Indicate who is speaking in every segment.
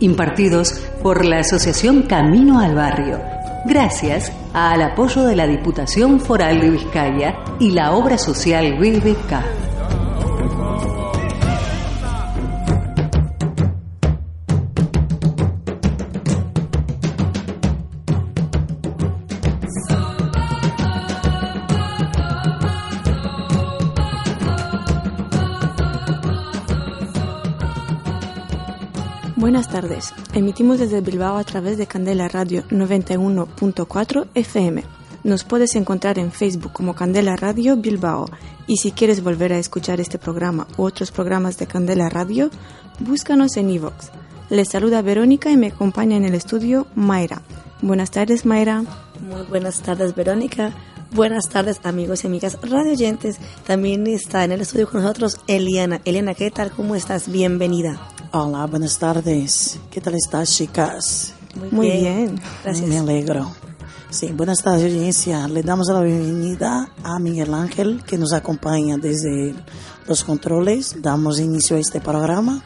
Speaker 1: impartidos por la Asociación Camino al Barrio, gracias al apoyo de la Diputación Foral de Vizcaya y la obra social BBK.
Speaker 2: Buenas tardes. Emitimos desde Bilbao a través de Candela Radio 91.4 FM. Nos puedes encontrar en Facebook como Candela Radio Bilbao y si quieres volver a escuchar este programa u otros programas de Candela Radio, búscanos en iVoox. Les saluda Verónica y me acompaña en el estudio Mayra. Buenas tardes, Mayra.
Speaker 3: Muy buenas tardes, Verónica. Buenas tardes, amigos y amigas radio oyentes. También está en el estudio con nosotros Eliana. Eliana, ¿qué tal? ¿Cómo estás? Bienvenida.
Speaker 4: Hola, buenas tardes. ¿Qué tal estás, chicas?
Speaker 2: Muy, bien.
Speaker 4: Gracias. Me alegro. Sí, buenas tardes, audiencia. Le damos la bienvenida a Miguel Ángel, que nos acompaña desde los controles. Damos inicio a este programa.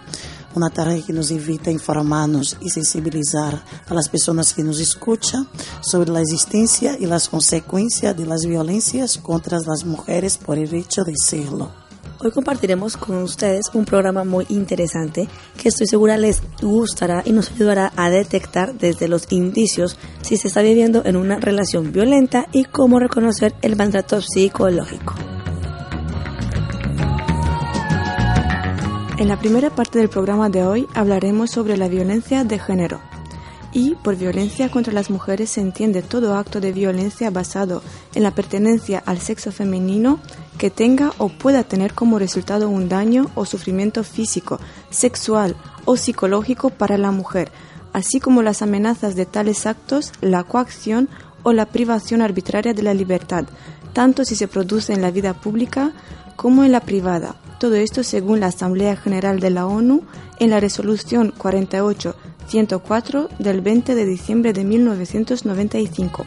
Speaker 4: Una tarde que nos invita a informarnos y sensibilizar a las personas que nos escuchan sobre la existencia y las consecuencias de las violencias contra las mujeres por el hecho de serlo.
Speaker 3: Hoy compartiremos con ustedes un programa muy interesante que estoy segura les gustará y nos ayudará a detectar desde los indicios si se está viviendo en una relación violenta y cómo reconocer el maltrato psicológico.
Speaker 2: En la primera parte del programa de hoy hablaremos sobre la violencia de género y por violencia contra las mujeres se entiende todo acto de violencia basado en la pertenencia al sexo femenino que tenga o pueda tener como resultado un daño o sufrimiento físico, sexual o psicológico para la mujer, así como las amenazas de tales actos, la coacción o la privación arbitraria de la libertad, tanto si se produce en la vida pública como en la privada. Todo esto según la Asamblea General de la ONU en la resolución 48 104 del 20 de diciembre de 1995.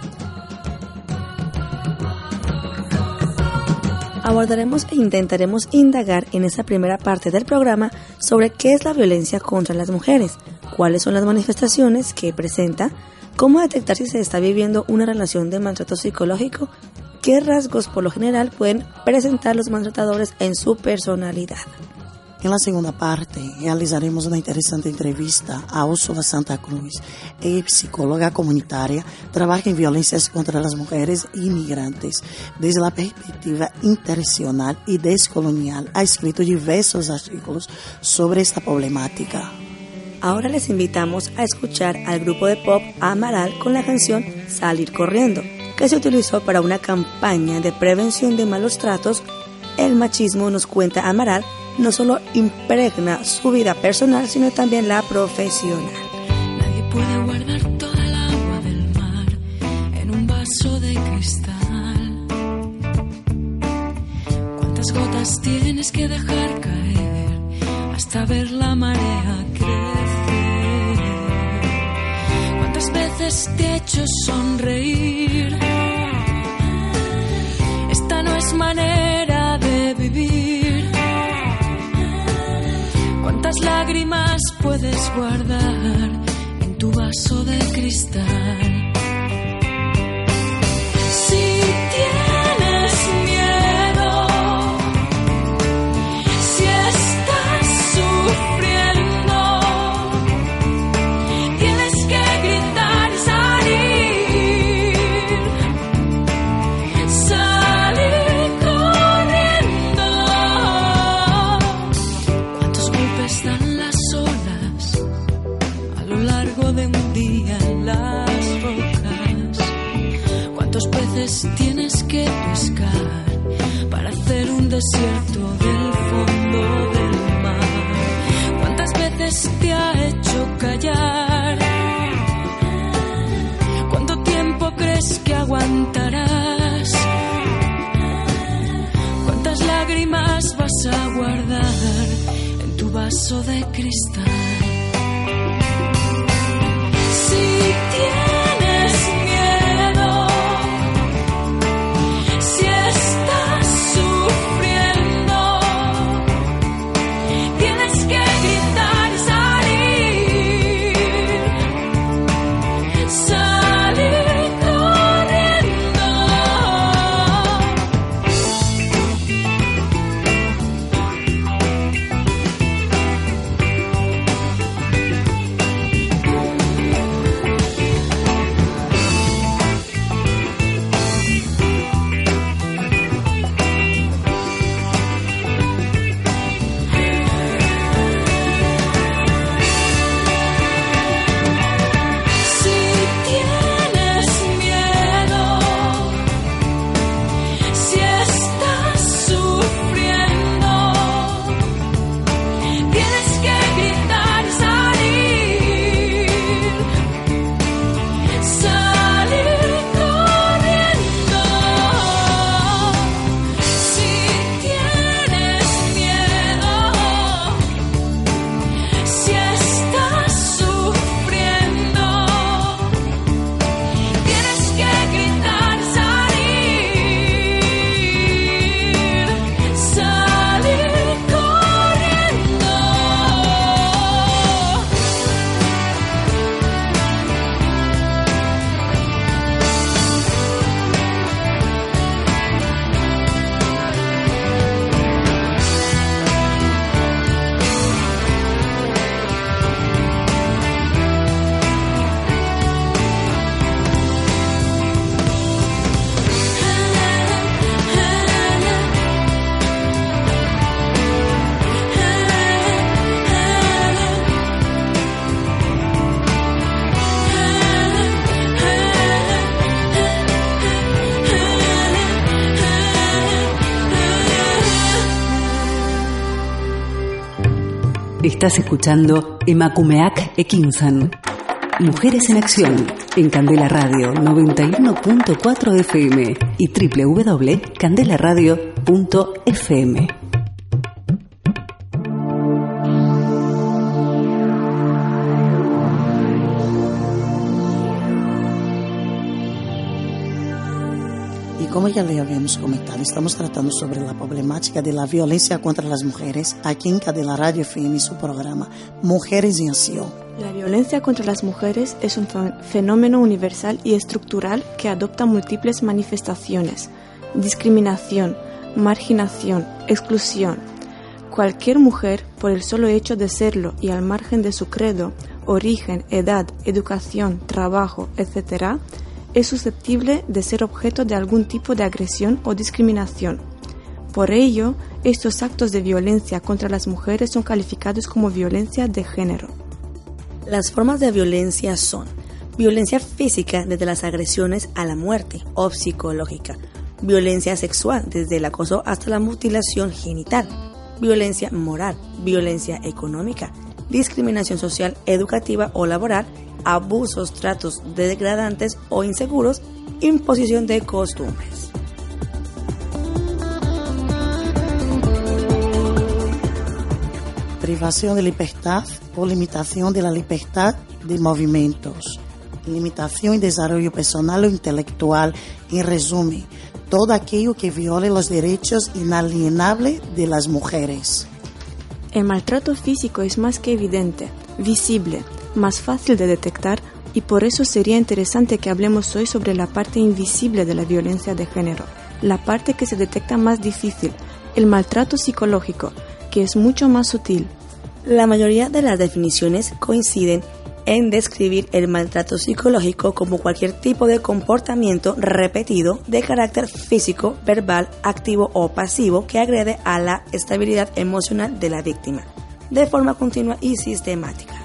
Speaker 3: Abordaremos e intentaremos indagar en esta primera parte del programa sobre qué es la violencia contra las mujeres, cuáles son las manifestaciones que presenta, cómo detectar si se está viviendo una relación de maltrato psicológico, qué rasgos por lo general pueden presentar los maltratadores en su personalidad.
Speaker 4: En la segunda parte, realizaremos una interesante entrevista a Úrsula Santa Cruz. Es psicóloga comunitaria, trabaja en violencias contra las mujeres inmigrantes. Desde la perspectiva internacional y descolonial, ha escrito diversos artículos sobre esta problemática.
Speaker 3: Ahora les invitamos a escuchar al grupo de pop Amaral con la canción Salir Corriendo, que se utilizó para una campaña de prevención de malos tratos. El machismo, nos cuenta Amaral, no solo impregna su vida personal, sino también la profesional.
Speaker 5: Nadie puede guardar toda el agua del mar en un vaso de cristal. ¿Cuántas gotas tienes que dejar caer hasta ver la marea crecer? ¿Cuántas veces te he hecho sonreír? Esta no es manera de vivir ¿Cuántas lágrimas puedes guardar en tu vaso de cristal? Estás
Speaker 1: escuchando Emakumeak Ekinsan. Mujeres en Acción en Candela Radio 91.4 FM y www.candelaradio.fm.
Speaker 4: como ya le habíamos comentado, estamos tratando sobre la problemática de la violencia contra las mujeres aquí en Cadena Radio FM y su programa Mujeres en Acción.
Speaker 2: La violencia contra las mujeres es un fe- fenómeno universal y estructural que adopta múltiples manifestaciones. Discriminación, marginación, exclusión. Cualquier mujer, por el solo hecho de serlo y al margen de su credo, origen, edad, educación, trabajo, etc., es susceptible de ser objeto de algún tipo de agresión o discriminación. Por ello, estos actos de violencia contra las mujeres son calificados como violencia de género.
Speaker 3: Las formas de violencia son violencia física desde las agresiones a la muerte o psicológica, violencia sexual desde el acoso hasta la mutilación genital, violencia moral, violencia económica, discriminación social, educativa o laboral, abusos, tratos degradantes o inseguros, imposición de costumbres.
Speaker 4: privación de libertad o limitación de la libertad de movimientos, limitación y desarrollo personal o intelectual, en resumen, todo aquello que viole los derechos inalienables de las mujeres.
Speaker 2: El maltrato físico es más que evidente, visible, más fácil de detectar y por eso sería interesante que hablemos hoy sobre la parte invisible de la violencia de género, la parte que se detecta más difícil, el maltrato psicológico, que es mucho más sutil.
Speaker 3: La mayoría de las definiciones coinciden en describir el maltrato psicológico como cualquier tipo de comportamiento repetido de carácter físico, verbal, activo o pasivo que agrede a la estabilidad emocional de la víctima, de forma continua y sistemática.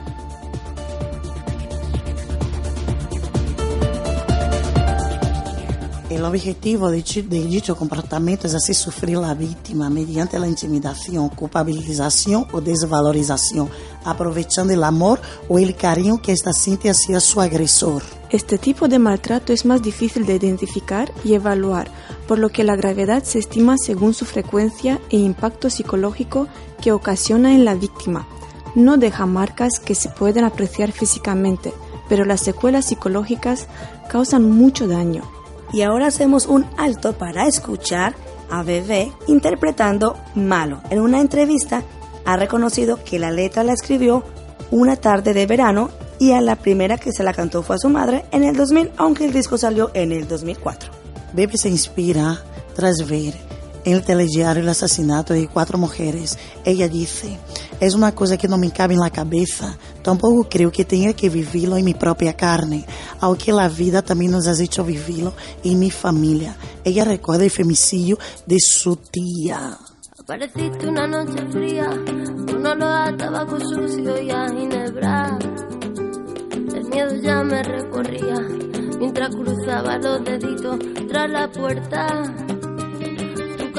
Speaker 4: El objetivo de, dicho comportamiento es hacer sufrir la víctima mediante la intimidación, culpabilización o desvalorización, aprovechando el amor o el cariño que ésta siente hacia su agresor.
Speaker 2: Este tipo de maltrato es más difícil de identificar y evaluar, por lo que la gravedad se estima según su frecuencia e impacto psicológico que ocasiona en la víctima. no deja marcas que se pueden apreciar físicamente, pero las secuelas psicológicas causan mucho daño.
Speaker 3: Y ahora hacemos un alto para escuchar a Bebé interpretando Malo. En una entrevista ha reconocido que la letra la escribió una tarde de verano y a la primera que se la cantó fue a su madre en el 2000, aunque el disco salió en el 2004.
Speaker 4: Bebe se inspira tras ver en el telediario el asesinato de cuatro mujeres. Ella dice, es una cosa que no me cabe en la cabeza, tampoco creo que tenga que vivirlo en mi propia carne, aunque la vida también nos ha hecho vivirlo en mi familia. Ella recuerda el femicidio de su tía.
Speaker 6: Apareciste una noche fría, con olor a tabaco sucio y a ginebra. El miedo ya me recorría mientras cruzaba los deditos tras la puerta.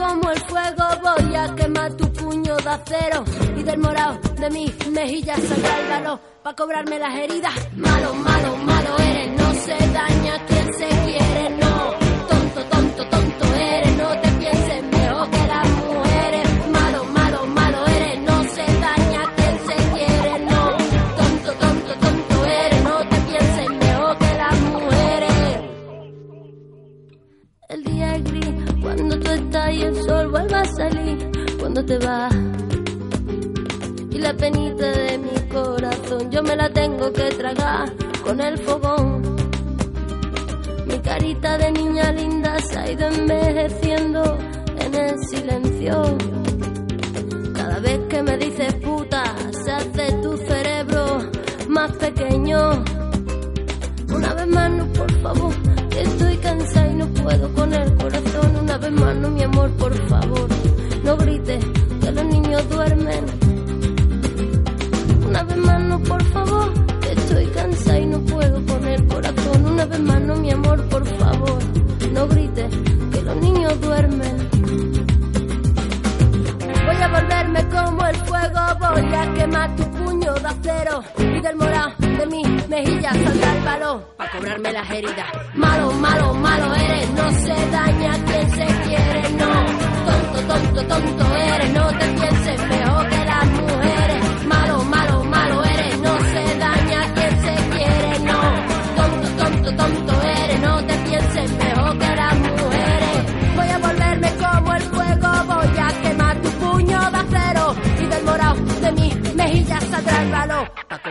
Speaker 6: como el fuego, voy a quemar tu puño de acero y del morado de mis mejillas sacar el para cobrarme las heridas. Malo, malo, con el fogón. Mi carita de niña linda se ha ido envejeciendo en el silencio. Cada vez que me dices puta, se hace tu cerebro más pequeño. Una vez más, no, por favor, estoy cansada y no puedo con el corazón. Una vez más, no, mi amor, por favor, no grites que los niños duermen. Una vez más, no, por favor, estoy cansada y no puedo vez mi amor, por favor, no grites que los niños duermen. Voy a volverme como el fuego, voy a quemar tu puño de acero y del morado de mis mejillas saldrá el valor para cobrarme las heridas. Malo, malo, malo eres, no se daña quien se quiere, no. Tonto, tonto, tonto eres, no te pienses mejor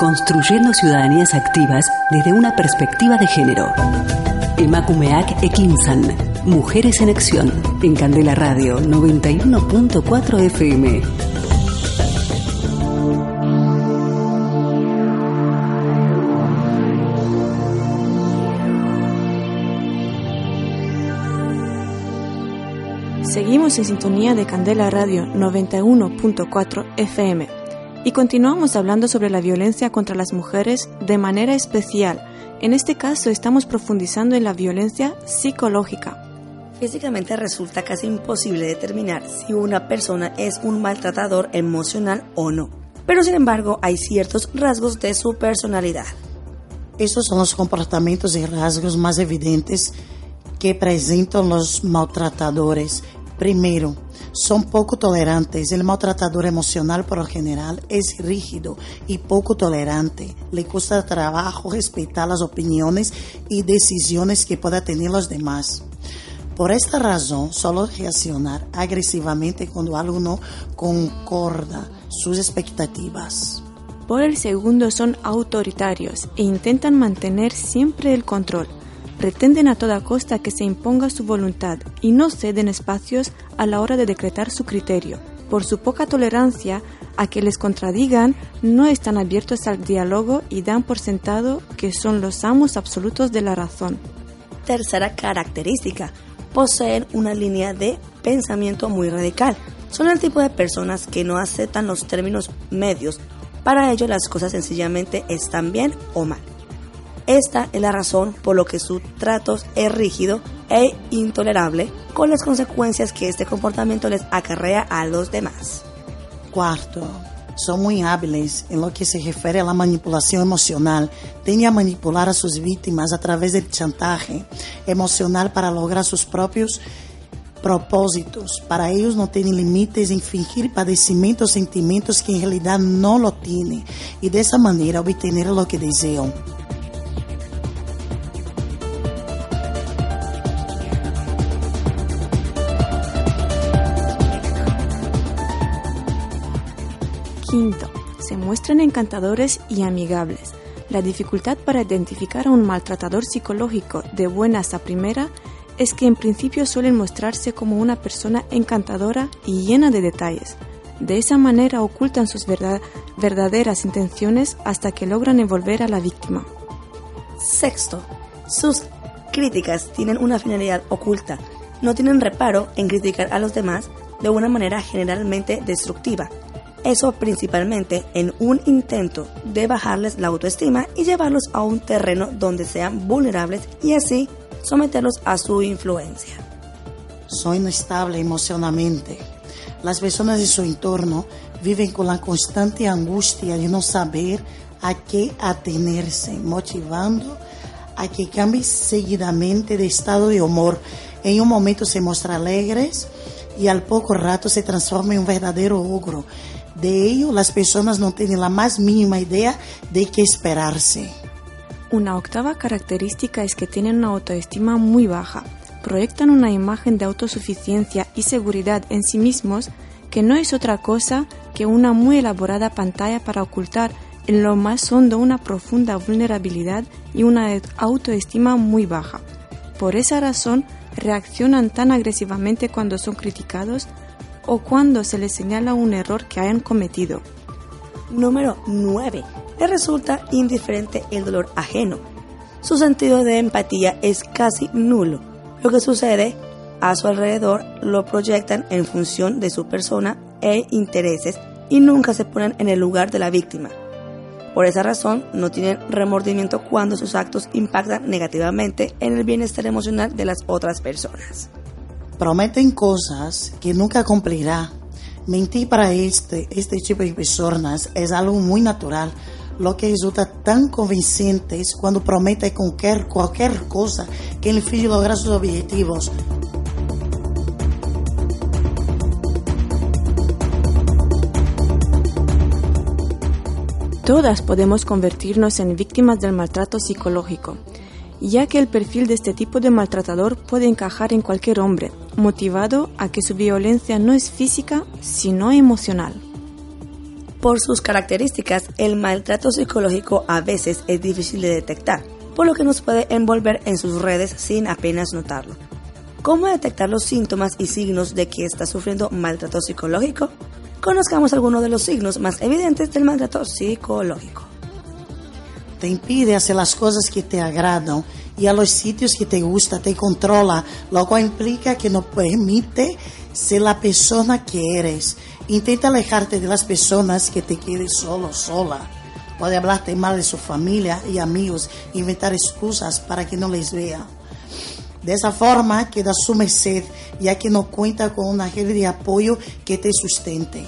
Speaker 1: construyendo ciudadanías activas desde una perspectiva de género. Emakumeak Ekinsan. Mujeres en Acción. En Candela Radio 91.4 FM.
Speaker 2: Seguimos en sintonía de Candela Radio 91.4 FM y continuamos hablando sobre la violencia contra las mujeres de manera especial. En este caso estamos profundizando en la violencia psicológica.
Speaker 3: Físicamente resulta casi imposible determinar si una persona es un maltratador emocional o no. Pero sin embargo hay ciertos rasgos de su personalidad.
Speaker 4: Estos son los comportamientos y rasgos más evidentes que presentan los maltratadores. Primero, son poco tolerantes. El maltratador emocional, por lo general, es rígido y poco tolerante. Le cuesta trabajo respetar las opiniones y decisiones que puedan tener los demás. Por esta razón, solo reaccionar agresivamente cuando algo no concorda sus expectativas.
Speaker 2: Por el segundo, son autoritarios e intentan mantener siempre el control pretenden a toda costa que se imponga su voluntad y no ceden espacios a la hora de decretar su criterio. Por su poca tolerancia a que les contradigan, no están abiertos al diálogo y dan por sentado que son los amos absolutos de la razón.
Speaker 3: Tercera característica, poseen una línea de pensamiento muy radical. Son el tipo de personas que no aceptan los términos medios. Para ello las cosas sencillamente están bien o mal. Esta es la razón por lo que su trato es rígido e intolerable, con las consecuencias que este comportamiento les acarrea a los demás.
Speaker 4: Cuarto, son muy hábiles en lo que se refiere a la manipulación emocional. Tienden a manipular a sus víctimas a través del chantaje emocional para lograr sus propios propósitos. Para ellos no tienen límites en fingir padecimientos, sentimientos que en realidad no lo tienen y de esa manera obtener lo que desean.
Speaker 2: Muestran encantadores y amigables. La dificultad para identificar a un maltratador psicológico de buenas a primera es que en principio suelen mostrarse como una persona encantadora y llena de detalles. De esa manera ocultan sus verdaderas intenciones hasta que logran envolver a la víctima.
Speaker 3: Sexto, sus críticas tienen una finalidad oculta. No tienen reparo en criticar a los demás de una manera generalmente destructiva eso principalmente en un intento de bajarles la autoestima y llevarlos a un terreno donde sean vulnerables y así someterlos a su influencia.
Speaker 4: Soy inestable emocionalmente. Las personas de su entorno viven con la constante angustia de no saber a qué atenerse, motivando a que cambie seguidamente de estado de humor. En un momento se muestra alegres y al poco rato se transforma en un verdadero ogro de ello, las personas no tienen la más mínima idea de qué esperarse.
Speaker 2: Una octava característica es que tienen una autoestima muy baja. Proyectan una imagen de autosuficiencia y seguridad en sí mismos que no es otra cosa que una muy elaborada pantalla para ocultar en lo más hondo una profunda vulnerabilidad y una autoestima muy baja. Por esa razón, reaccionan tan agresivamente cuando son criticados o cuando se les señala un error que hayan cometido.
Speaker 3: Número 9. Le resulta indiferente el dolor ajeno. Su sentido de empatía es casi nulo. Lo que sucede a su alrededor lo proyectan en función de su persona e intereses y nunca se ponen en el lugar de la víctima. Por esa razón, no tienen remordimiento cuando sus actos impactan negativamente en el bienestar emocional de las otras personas
Speaker 4: prometen cosas que nunca cumplirá. Mentir para este, este tipo de personas es algo muy natural, lo que resulta tan convincente es cuando promete cualquier, cualquier cosa que el fin lograr sus objetivos.
Speaker 2: Todas podemos convertirnos en víctimas del maltrato psicológico ya que el perfil de este tipo de maltratador puede encajar en cualquier hombre, motivado a que su violencia no es física, sino emocional.
Speaker 3: Por sus características, el maltrato psicológico a veces es difícil de detectar, por lo que nos puede envolver en sus redes sin apenas notarlo. ¿Cómo detectar los síntomas y signos de que está sufriendo maltrato psicológico? Conozcamos algunos de los signos más evidentes del maltrato psicológico
Speaker 4: te impide hacer las cosas que te agradan y a los sitios que te gusta, te controla, lo cual implica que no permite ser la persona que eres. Intenta alejarte de las personas que te quieren solo, sola. Puede hablarte mal de su familia y amigos, inventar excusas para que no les vea. De esa forma queda su merced, ya que no cuenta con una red de apoyo que te sustente.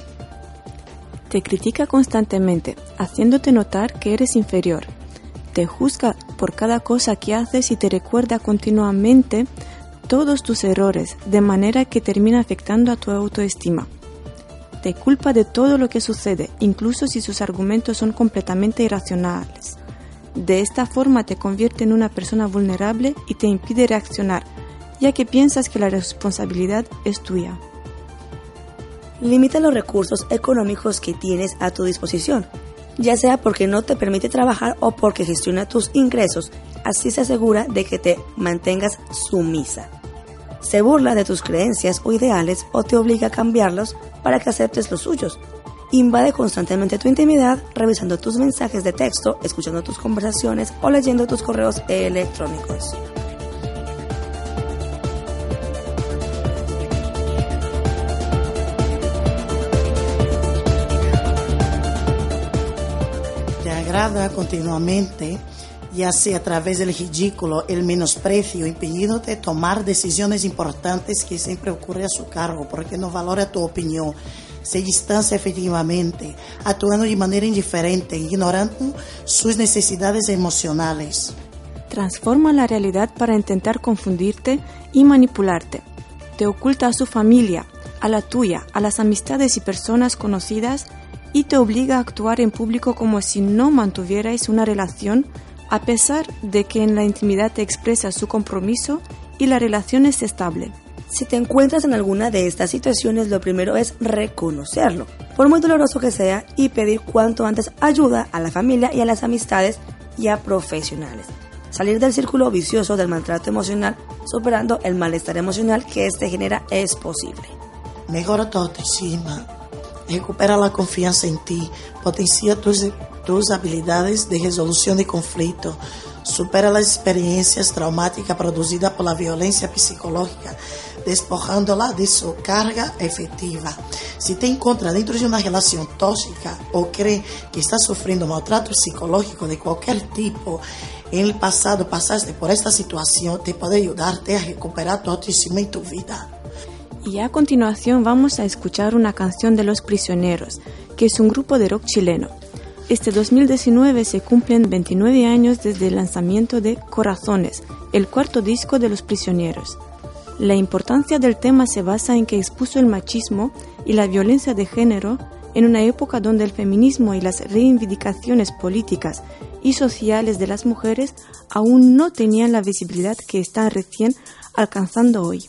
Speaker 2: Te critica constantemente, haciéndote notar que eres inferior te juzga por cada cosa que haces y te recuerda continuamente todos tus errores, de manera que termina afectando a tu autoestima. Te culpa de todo lo que sucede, incluso si sus argumentos son completamente irracionales. De esta forma te convierte en una persona vulnerable y te impide reaccionar, ya que piensas que la responsabilidad es tuya.
Speaker 3: Limita los recursos económicos que tienes a tu disposición, ya sea porque no te permite trabajar o porque gestiona tus ingresos, así se asegura de que te mantengas sumisa. Se burla de tus creencias o ideales o te obliga a cambiarlos para que aceptes los suyos. Invade constantemente tu intimidad revisando tus mensajes de texto, escuchando tus conversaciones o leyendo tus correos electrónicos.
Speaker 4: Continuamente ya sea a través del ridículo, el menosprecio, impidiéndote tomar decisiones importantes que siempre ocurre a su cargo, porque no valora tu opinión, se distancia efectivamente, actuando de manera indiferente, ignorando sus necesidades emocionales.
Speaker 2: Transforma la realidad para intentar confundirte y manipularte. Te oculta a su familia, a la tuya, a las amistades y personas conocidas y te obliga a actuar en público como si no mantuvierais una relación a pesar de que en la intimidad te expresa su compromiso y la relación es estable.
Speaker 3: Si te encuentras en alguna de estas situaciones, lo primero es reconocerlo, por muy doloroso que sea, y pedir cuanto antes ayuda a la familia y a las amistades y a profesionales. Salir del círculo vicioso del maltrato emocional, superando el malestar emocional que este genera, es posible.
Speaker 4: Mejora tu autoestima, recupera la confianza en ti, potencia tus tus habilidades de resolución de conflicto, supera las experiencias traumáticas producidas por la violencia psicológica, despojándola de su carga efectiva. Si te encuentras dentro de una relación tóxica o cree que estás sufriendo maltrato psicológico de cualquier tipo, en el pasado pasaste por esta situación, te puede ayudarte a recuperar tu autoestima y tu vida.
Speaker 2: Y a continuación vamos a escuchar una canción de Los Prisioneros, que es un grupo de rock chileno. Este 2019 se cumplen 29 años desde el lanzamiento de Corazones, el cuarto disco de Los Prisioneros. La importancia del tema se basa en que expuso el machismo y la violencia de género en una época donde el feminismo y las reivindicaciones políticas y sociales de las mujeres aún no tenían la visibilidad que están recién alcanzando hoy.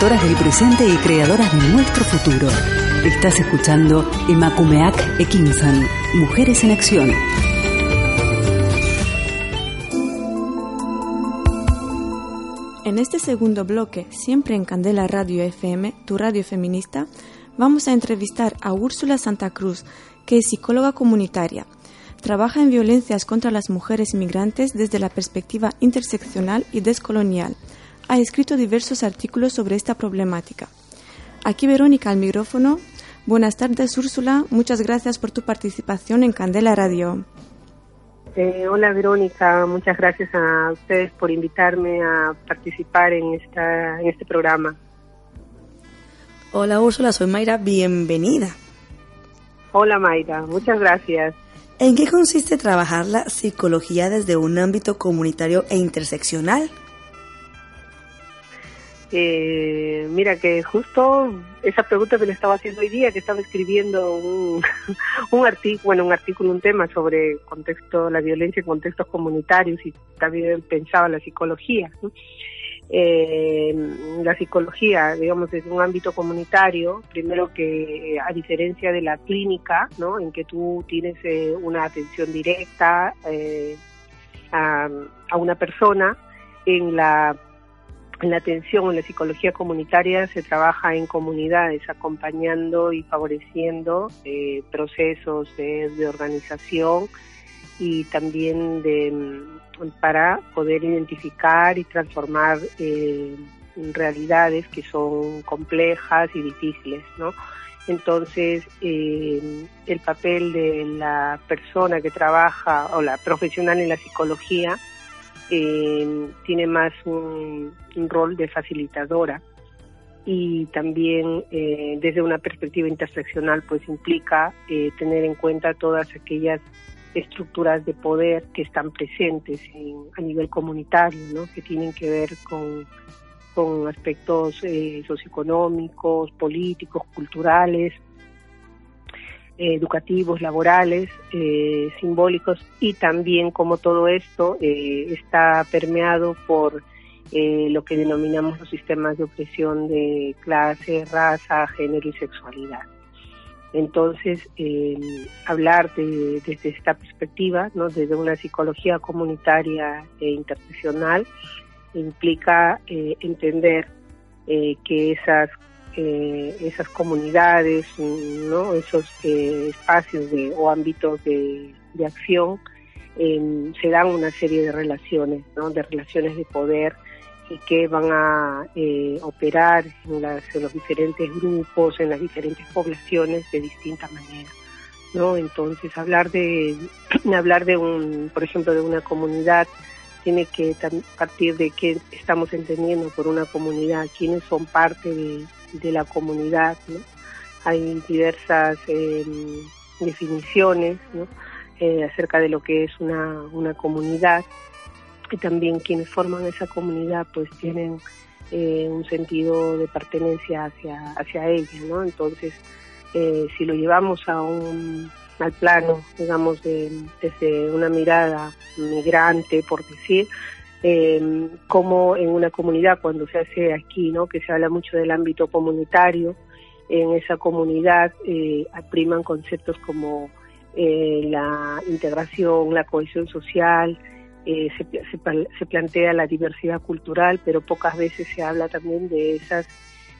Speaker 1: Actoras del presente y creadoras de nuestro futuro. Estás escuchando Emakumeak Ekinsan, Mujeres en Acción.
Speaker 2: En este segundo bloque, siempre en Candela Radio FM, tu radio feminista, vamos a entrevistar a Úrsula Santa Cruz, que es psicóloga comunitaria. Trabaja en violencias contra las mujeres migrantes desde la perspectiva interseccional y descolonial. Ha escrito diversos artículos sobre esta problemática. Aquí Verónica al micrófono. Buenas tardes, Úrsula. Muchas gracias por tu participación en Candela Radio.
Speaker 7: Eh, hola Verónica, muchas gracias a ustedes por invitarme a participar en, esta, en este programa.
Speaker 3: Hola Úrsula, soy Mayra, bienvenida.
Speaker 7: Hola Mayra, muchas gracias.
Speaker 3: ¿En qué consiste trabajar la psicología desde un ámbito comunitario e interseccional?
Speaker 7: Eh, mira que justo esa pregunta me la estaba haciendo hoy día, que estaba escribiendo un, un artículo, bueno, un artículo, un tema sobre contexto, la violencia en contextos comunitarios y también pensaba la psicología. Eh, la psicología, digamos, desde un ámbito comunitario, primero que a diferencia de la clínica, ¿no? En que tú tienes eh, una atención directa eh, a, a una persona, en la en la atención, en la psicología comunitaria se trabaja en comunidades, acompañando y favoreciendo eh, procesos de, organización y también de, para poder identificar y transformar eh, realidades que son complejas y difíciles, ¿no? Entonces, eh, el papel de la persona que trabaja o la profesional en la psicología eh, tiene más un, rol de facilitadora y también eh, desde una perspectiva interseccional pues implica eh, tener en cuenta todas aquellas estructuras de poder que están presentes en, a nivel comunitario, ¿no? que tienen que ver con, con aspectos eh, socioeconómicos, políticos, culturales, educativos, laborales, eh, simbólicos y también como todo esto eh, está permeado por eh, lo que denominamos los sistemas de opresión de clase, raza, género y sexualidad. Entonces, hablar de, desde esta perspectiva, ¿no? desde una psicología comunitaria e interseccional, implica entender que esas eh, esas comunidades, ¿no? esos eh, espacios de, o ámbitos de, acción, eh, se dan una serie de relaciones, ¿no? de relaciones de poder y que van a eh, operar en, los diferentes grupos, en las diferentes poblaciones de distintas maneras. ¿no? Entonces, hablar de, hablar de un, por ejemplo, de una comunidad tiene que partir de qué estamos entendiendo por una comunidad, quiénes son parte de, la comunidad. ¿no? Hay diversas eh, definiciones acerca de lo que es una, una comunidad y también quienes forman esa comunidad pues tienen eh, un sentido de pertenencia hacia, hacia ella. ¿no? Entonces, eh, si lo llevamos a un al plano, digamos, de, desde una mirada migrante, por decir, eh, como en una comunidad cuando se hace aquí, ¿no? Que se habla mucho del ámbito comunitario, en esa comunidad eh, priman conceptos como eh, la integración, la cohesión social, eh, se, se, plantea la diversidad cultural, pero pocas veces se habla también de esas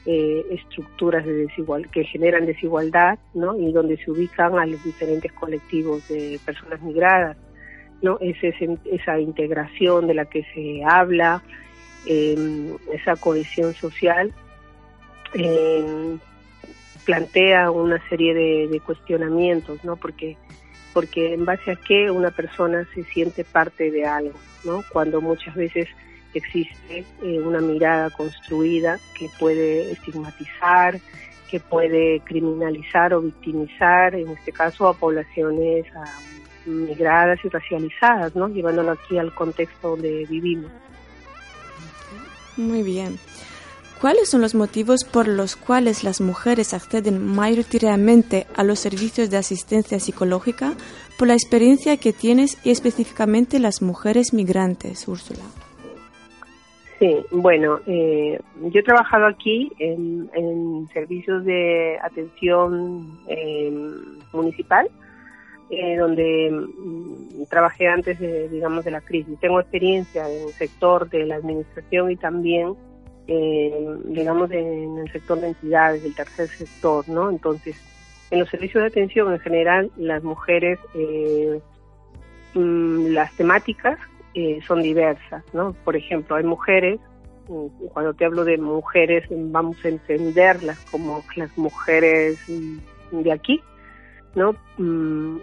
Speaker 7: eh, estructuras de desigual que generan desigualdad, ¿no? Y donde se ubican a los diferentes colectivos de personas migradas, ¿no? Es esa integración de la que se habla, eh, esa cohesión social. Eh, plantea una serie de, cuestionamientos, ¿no? Porque porque en base a qué una persona se siente parte de algo, ¿no? Cuando muchas veces existe eh, una mirada construida que puede estigmatizar, que puede criminalizar o victimizar, en este caso a poblaciones migradas y racializadas, ¿no? Llevándolo aquí al contexto donde vivimos.
Speaker 2: Muy bien. ¿Cuáles son los motivos por los cuales las mujeres acceden mayoritariamente a los servicios de asistencia psicológica por la experiencia que tienes y específicamente las mujeres migrantes, Úrsula?
Speaker 7: Sí, bueno, eh, yo he trabajado aquí en, servicios de atención em, municipal, eh, donde mm, trabajé antes, de, digamos, de la crisis. Tengo experiencia en el sector de la administración y también eh, digamos, en el sector de entidades, del tercer sector, ¿no? Entonces, en los servicios de atención en general, las mujeres, eh, mm, las temáticas eh, son diversas, ¿no? Por ejemplo, hay mujeres, mm, cuando te hablo de mujeres, vamos a entenderlas como las mujeres mm, de aquí, ¿no?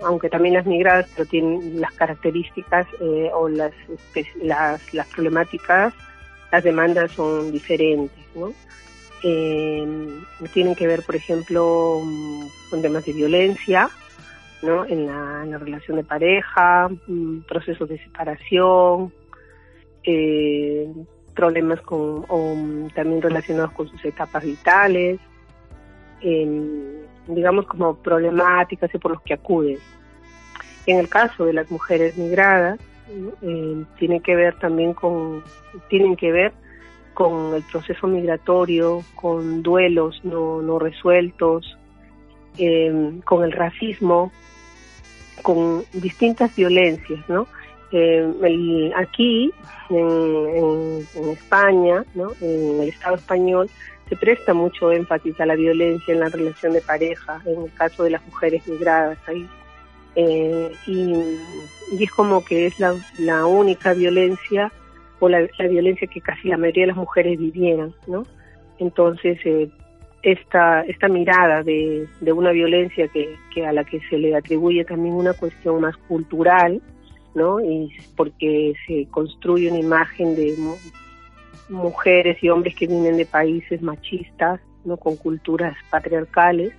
Speaker 7: aunque también las migradas, pero tienen las características eh, o las, las, las problemáticas las demandas son diferentes, ¿no? Eh, tienen que ver, por ejemplo, con temas de violencia, ¿no? En la, relación de pareja, mm, procesos de separación, eh, problemas con, también relacionados con sus etapas vitales, digamos como problemáticas por los que acuden. En el caso de las mujeres migradas, eh, tiene que ver también con, tienen que ver con el proceso migratorio, con duelos no, no resueltos, eh, con el racismo, con distintas violencias, ¿no? Eh, aquí, en, en, España, ¿no? en el Estado español, se presta mucho énfasis a la violencia en la relación de pareja, en el caso de las mujeres migradas. Ahí eh, y, es como que es la, única violencia o la, violencia que casi la mayoría de las mujeres vivieran, ¿no? Entonces, eh, esta, esta mirada de, una violencia que, que, a la que se le atribuye también una cuestión más cultural, ¿no? Y porque se construye una imagen de mujeres y hombres que vienen de países machistas, ¿no? Con culturas patriarcales,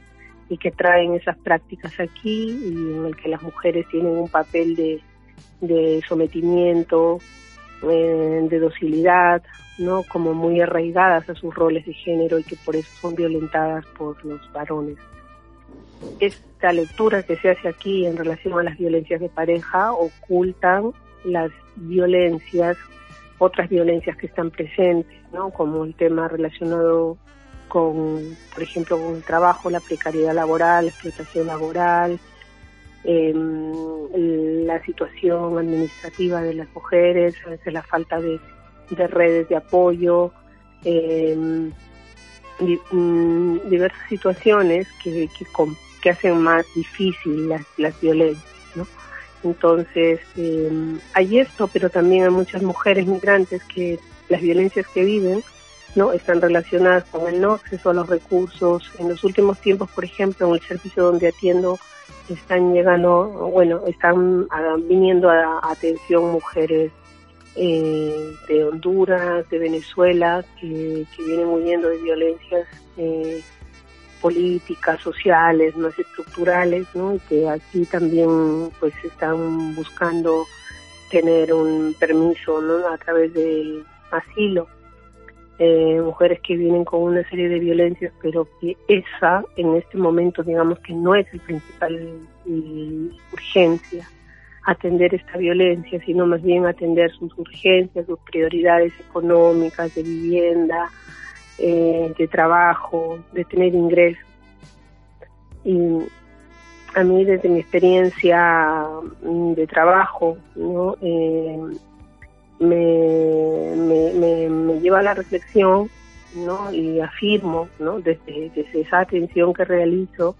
Speaker 7: y que traen esas prácticas aquí y en el que las mujeres tienen un papel de, de sometimiento, eh, de docilidad, ¿no? Como muy arraigadas a sus roles de género y que por eso son violentadas por los varones. Esta lectura que se hace aquí en relación a las violencias de pareja ocultan las violencias, otras violencias que están presentes, ¿no? Como el tema relacionado con, por ejemplo, con el trabajo, la precariedad laboral, la explotación laboral, em, la situación administrativa de las mujeres, a veces la falta de, redes de apoyo, em, mm, diversas situaciones que, que, hacen más difícil las, las violencias. ¿no? Entonces, em, hay esto, pero también hay muchas mujeres migrantes que las violencias que viven no están relacionadas con el no acceso a los recursos. En los últimos tiempos, por ejemplo, en el servicio donde atiendo, están llegando, bueno, están ah, viniendo a, atención mujeres eh, de Honduras, de Venezuela, que, vienen huyendo de violencias eh, políticas, sociales, más estructurales, ¿no? Y que aquí también, pues, están buscando tener un permiso, ¿no? A través del asilo eh, mujeres que vienen con una serie de violencias, pero que esa en este momento digamos que no es el principal urgencia atender esta violencia, sino más bien atender sus urgencias, sus prioridades económicas, de vivienda, eh, de trabajo, de tener ingresos. Y a mí desde mi experiencia mm, de trabajo, ¿no? Eh, me, me, me, lleva a la reflexión ¿no? y afirmo ¿no? desde, desde esa atención que realizo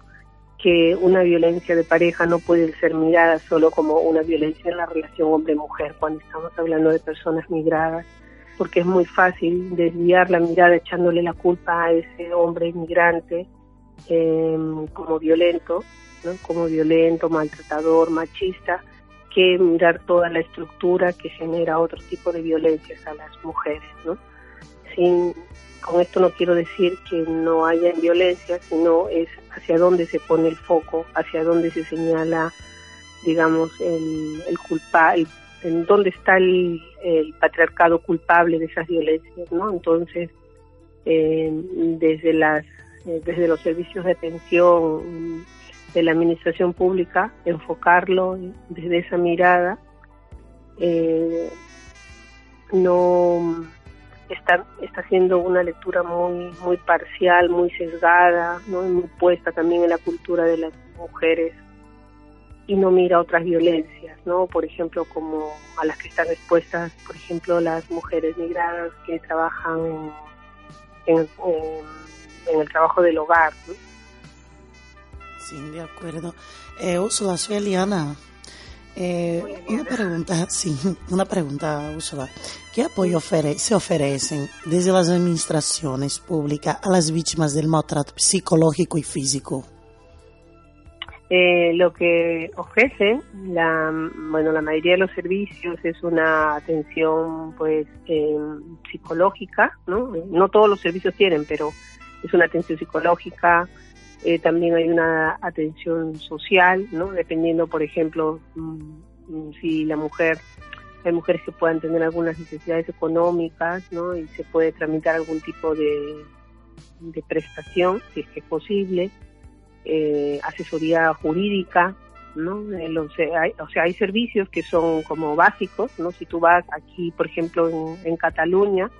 Speaker 7: que una violencia de pareja no puede ser mirada solo como una violencia en la relación hombre-mujer cuando estamos hablando de personas migradas, porque es muy fácil desviar la mirada echándole la culpa a ese hombre inmigrante em, como violento, ¿no? como violento, maltratador, machista, que mirar toda la estructura que genera otro tipo de violencias a las mujeres. ¿no? Sin, con esto no quiero decir que no haya violencia, sino es hacia dónde se pone el foco, hacia dónde se señala, digamos, el, el culpable, en dónde está el, patriarcado culpable de esas violencias, ¿no? Entonces, eh, desde las eh, desde los servicios de atención de la administración pública, enfocarlo desde esa mirada, eh, no está, está haciendo una lectura muy, muy parcial, muy sesgada, ¿no? muy puesta también en la cultura de las mujeres y no mira otras violencias, ¿no? Por ejemplo, como a las que están expuestas, por ejemplo, las mujeres migradas que trabajan en, el trabajo del hogar,
Speaker 4: Sí, de acuerdo. Eh, Úrsula, soy Eliana. Eh, una pregunta, sí, una pregunta, Úrsula. ¿Qué apoyo se ofrecen desde las administraciones públicas a las víctimas del maltrato psicológico y físico?
Speaker 7: Eh, lo que ofrecen, la, bueno, la mayoría de los servicios es una atención, pues, em, psicológica, ¿no? No todos los servicios tienen, pero es una atención psicológica. Eh, también hay una atención social, ¿no? Dependiendo, por ejemplo, mm, mm, si la mujer hay mujeres que puedan tener algunas necesidades económicas, ¿no? Y se puede tramitar algún tipo de, de prestación, si es que es posible, eh, asesoría jurídica, ¿no? Eh, o sea, hay servicios que son como básicos, ¿no? Si tú vas aquí, por ejemplo, en, en Cataluña,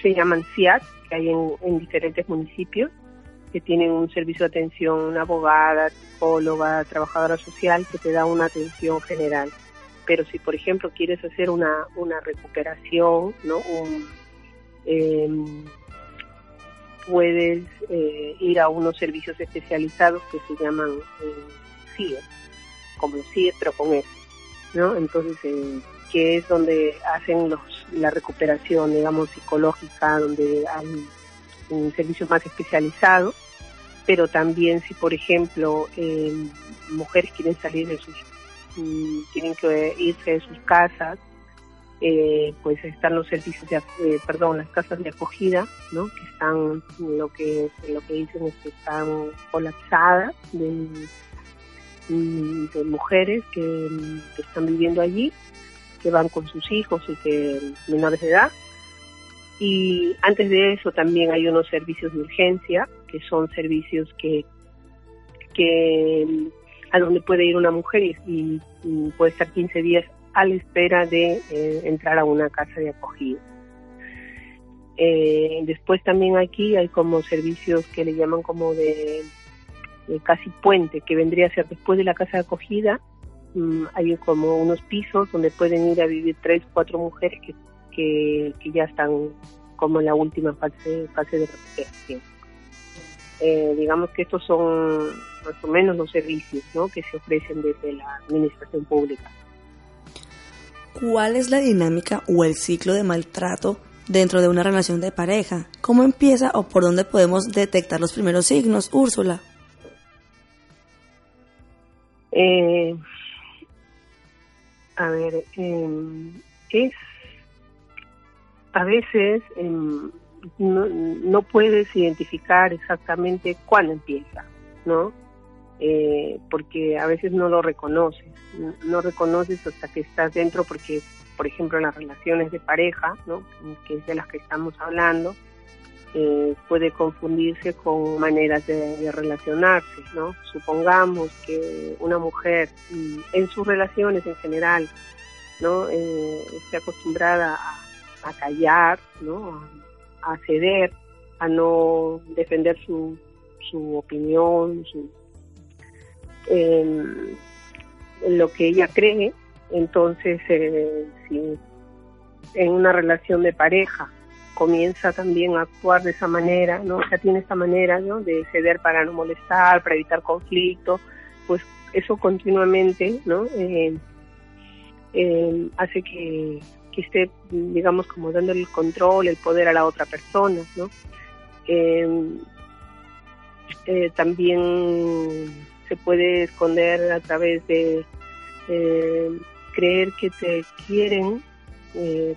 Speaker 7: se llaman CIAT, que hay en diferentes municipios, que tienen un servicio de atención, una abogada, psicóloga, trabajadora social, que te da una atención general pero si por ejemplo quieres hacer una, una recuperación, ¿no? Em, puedes eh, ir a unos servicios especializados que se llaman eh, CIE, como CIE pero con S, ¿no? Entonces, eh, que es donde hacen los, la recuperación, digamos, psicológica, donde hay un servicio más especializado, pero también si, por ejemplo, em, mujeres quieren salir de sus tienen que irse de sus casas, eh, pues están los servicios de, eh, perdón, las casas de acogida, ¿no? Que están, lo que, lo que dicen es que están colapsadas de, de mujeres que, están viviendo allí, que van con sus hijos y que menores de edad. Y antes de eso también hay unos servicios de urgencia, que son servicios que, que a donde puede ir una mujer y, puede estar 15 días a la espera de eh, entrar a una casa de acogida. Eh, después también aquí hay como servicios que le llaman como de, casi puente, que vendría a ser después de la casa de acogida, mm, hay como unos pisos donde pueden ir a vivir tres, cuatro mujeres que, que, ya están como en la última fase, fase de recuperación. Eh, digamos que estos son más o menos los servicios que se ofrecen desde la administración pública.
Speaker 3: ¿Cuál es la dinámica o el ciclo de maltrato dentro de una relación de pareja? ¿Cómo empieza o por dónde podemos detectar los primeros signos, Úrsula?
Speaker 7: Eh, a ver, em, es a veces em, no, no puedes identificar exactamente cuándo empieza, ¿no? Eh, porque a veces no lo reconoces, no, reconoces hasta que estás dentro porque, por ejemplo, las relaciones de pareja, ¿no? que es de las que estamos hablando, eh, puede confundirse con maneras de, relacionarse, ¿no? Supongamos que una mujer mm, en sus relaciones en general, ¿no? Eh, esté acostumbrada a, callar, ¿no? A, ceder, a no defender su, su opinión, su, lo que ella cree. Entonces, eh, si en una relación de pareja comienza también a actuar de esa manera, ¿no? O sea, tiene esta manera, ¿no? De ceder para no molestar, para evitar conflicto, pues eso continuamente, ¿no? Eh, eh, hace que, que, esté, digamos, como dando el control, el poder a la otra persona, ¿no? Eh, también se puede esconder a través de creer que te quieren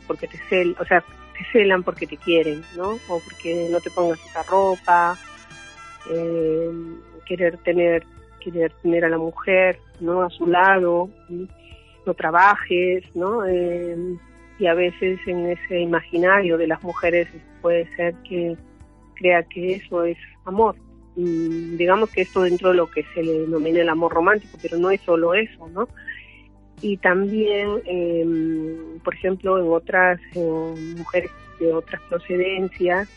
Speaker 7: porque te celan, o sea, te celan porque te quieren, ¿no? O porque no te pongas esa ropa, querer tener querer tener a la mujer no a su lado no trabajes no eh, y a veces en ese imaginario de las mujeres puede ser que crea que eso es amor. Digamos que esto dentro de lo que se le denomina el amor romántico pero no es solo eso no y también em, por ejemplo en otras mujeres de otras procedencias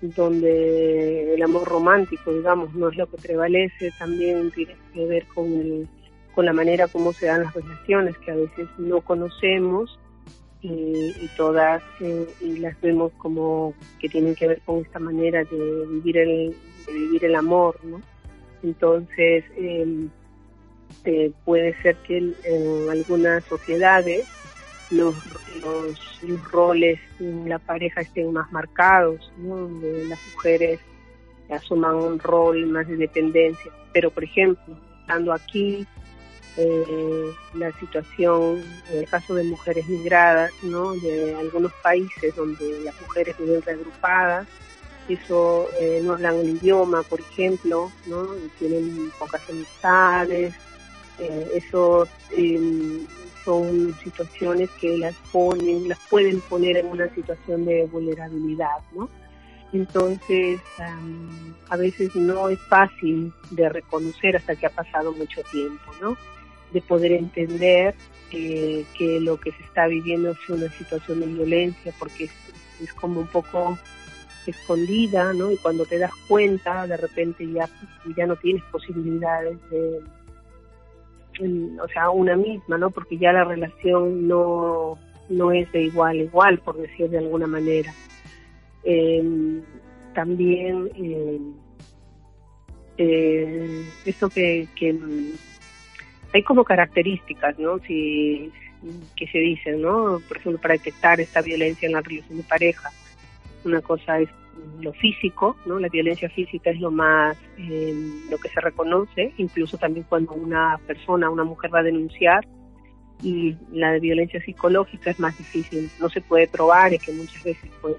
Speaker 7: donde el amor romántico, digamos, no es lo que prevalece, también tiene que ver con, con la manera como se dan las relaciones, que a veces no conocemos y, todas eh, y las vemos como que tienen que ver con esta manera de vivir el, de vivir el amor, ¿no? Entonces, eh, puede ser que en algunas sociedades los, los, roles en la pareja estén más marcados, donde las mujeres asuman un rol más de dependencia. Pero, por ejemplo, estando aquí, eh, la situación, en el caso de mujeres migradas, ¿no? de algunos países donde las mujeres viven reagrupadas, eso eh, no hablan el idioma, por ejemplo, ¿no? tienen pocas amistades, eh, eso em, son situaciones que las ponen, las pueden poner en una situación de vulnerabilidad, ¿no? Entonces, a veces no es fácil de reconocer hasta que ha pasado mucho tiempo, ¿no? De poder entender eh, que lo que se está viviendo es una situación de violencia, porque es, como un poco escondida, ¿no? Y cuando te das cuenta, de repente ya, ya no tienes posibilidades de, o sea, una misma, ¿no? Porque ya la relación no, no es de igual a igual, por decir de alguna manera. Em, también eh, eh, esto que, que hay como características, ¿no? Si, que se dicen, ¿no? Por ejemplo, para detectar esta violencia en la relación de pareja. Una cosa es lo físico, ¿no? La violencia física es lo más, eh, lo que se reconoce, incluso también cuando una persona, una mujer va a denunciar, y la violencia psicológica es más difícil, no se puede probar y que muchas veces pues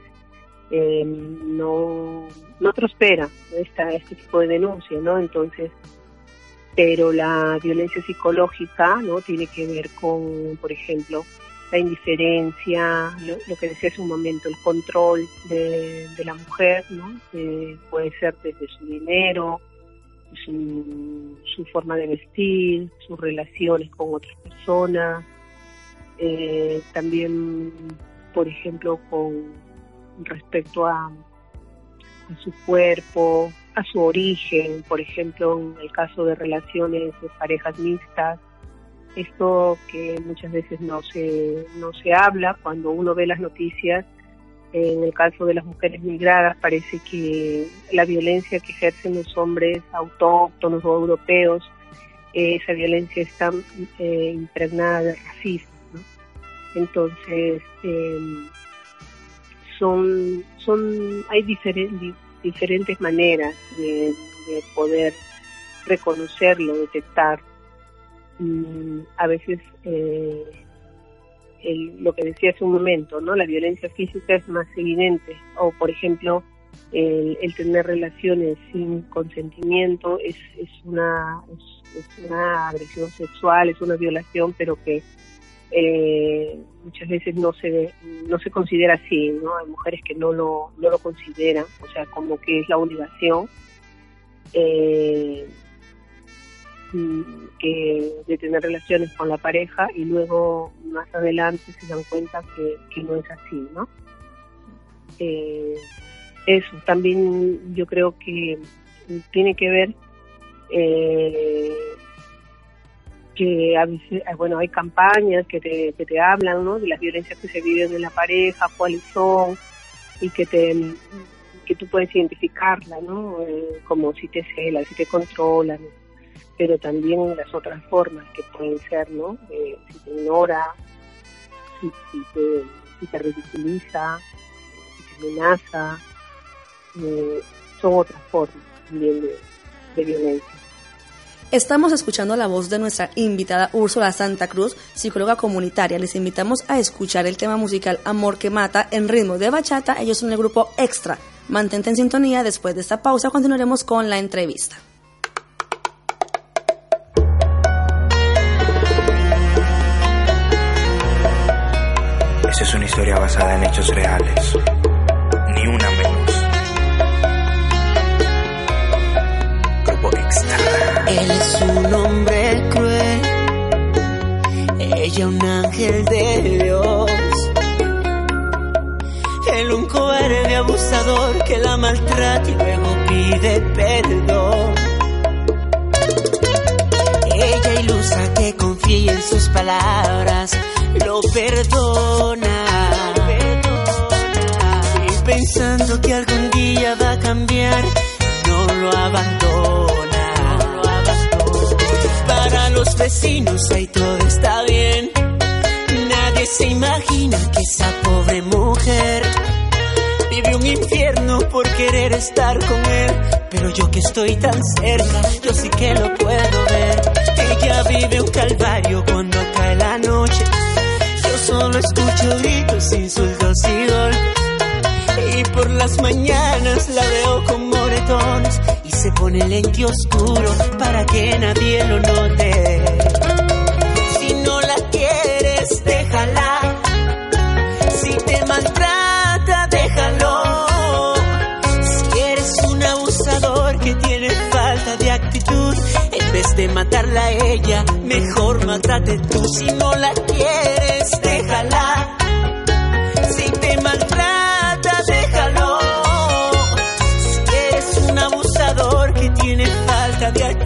Speaker 7: eh, no, no prospera esta, este tipo de denuncia, ¿no? Entonces, pero la violencia psicológica, ¿no? Tiene que ver con, por ejemplo, la indiferencia, lo, que decía hace un momento, el control de, la mujer, ¿no? puede ser desde su dinero, su, su, forma de vestir, sus relaciones con otras personas, eh, también, por ejemplo, con respecto a su cuerpo, a su origen, por ejemplo, en el caso de relaciones de parejas mixtas, esto que muchas veces no se, no se habla cuando uno ve las noticias. En el caso de las mujeres migradas parece que la violencia que ejercen los hombres autóctonos o europeos, esa violencia está eh, impregnada de racismo. Entonces, em, son, son, hay diferentes maneras de, de poder reconocerlo, detectar Mm, a veces eh, lo que decía hace un momento, ¿no? La violencia física es más evidente. O, por ejemplo, el, tener relaciones sin consentimiento es, es, una, es, una agresión sexual, es una violación, pero que eh, muchas veces no se no se considera así, ¿no? Hay mujeres que no lo, no lo consideran, o sea, como que es la obligación. Eh, que de tener relaciones con la pareja y luego más adelante se dan cuenta que, no es así, ¿no? Eh, eso, también yo creo que tiene que ver eh, que a veces, eh, bueno, hay campañas que te, que te hablan, ¿no? De las violencias que se viven en la pareja, cuáles son, y que te que tú puedes identificarla, ¿no? Eh, como si te cela, si te controlan, pero también las otras formas que pueden ser, ¿no? Eh, si te ignora, si, te, si te ridiculiza, si te amenaza, son otras formas también de violencia.
Speaker 3: Estamos escuchando la voz de nuestra invitada Úrsula Santa Cruz, psicóloga comunitaria. Les invitamos a escuchar el tema musical Amor que Mata en ritmo de bachata. Ellos son el grupo Extra. Mantente en sintonía. Después de esta pausa continuaremos con la entrevista.
Speaker 8: Esa es una historia basada en hechos reales. Ni una menos.
Speaker 9: Un hombre cruel, ella un ángel de Dios. Él un cobarde abusador que la maltrata y luego pide perdón. Ella ilusa que confía en sus palabras, lo perdona. Y pensando que algún día va a cambiar, no lo abandona los vecinos ahí todo está bien. Nadie se imagina que esa pobre mujer vive un infierno por querer estar con él. Pero yo que estoy tan cerca, yo sí que lo puedo ver. Ella vive un calvario cuando cae la noche. Yo solo escucho gritos, insultos y golpes. Y por las mañanas la veo con moretones se pone lente oscuro para que nadie lo note. Si no la quieres, déjala. Si te maltrata, déjalo. Si eres un abusador que tiene falta de actitud, en vez de matarla a ella, mejor mátate tú. Si no la quieres, déjala.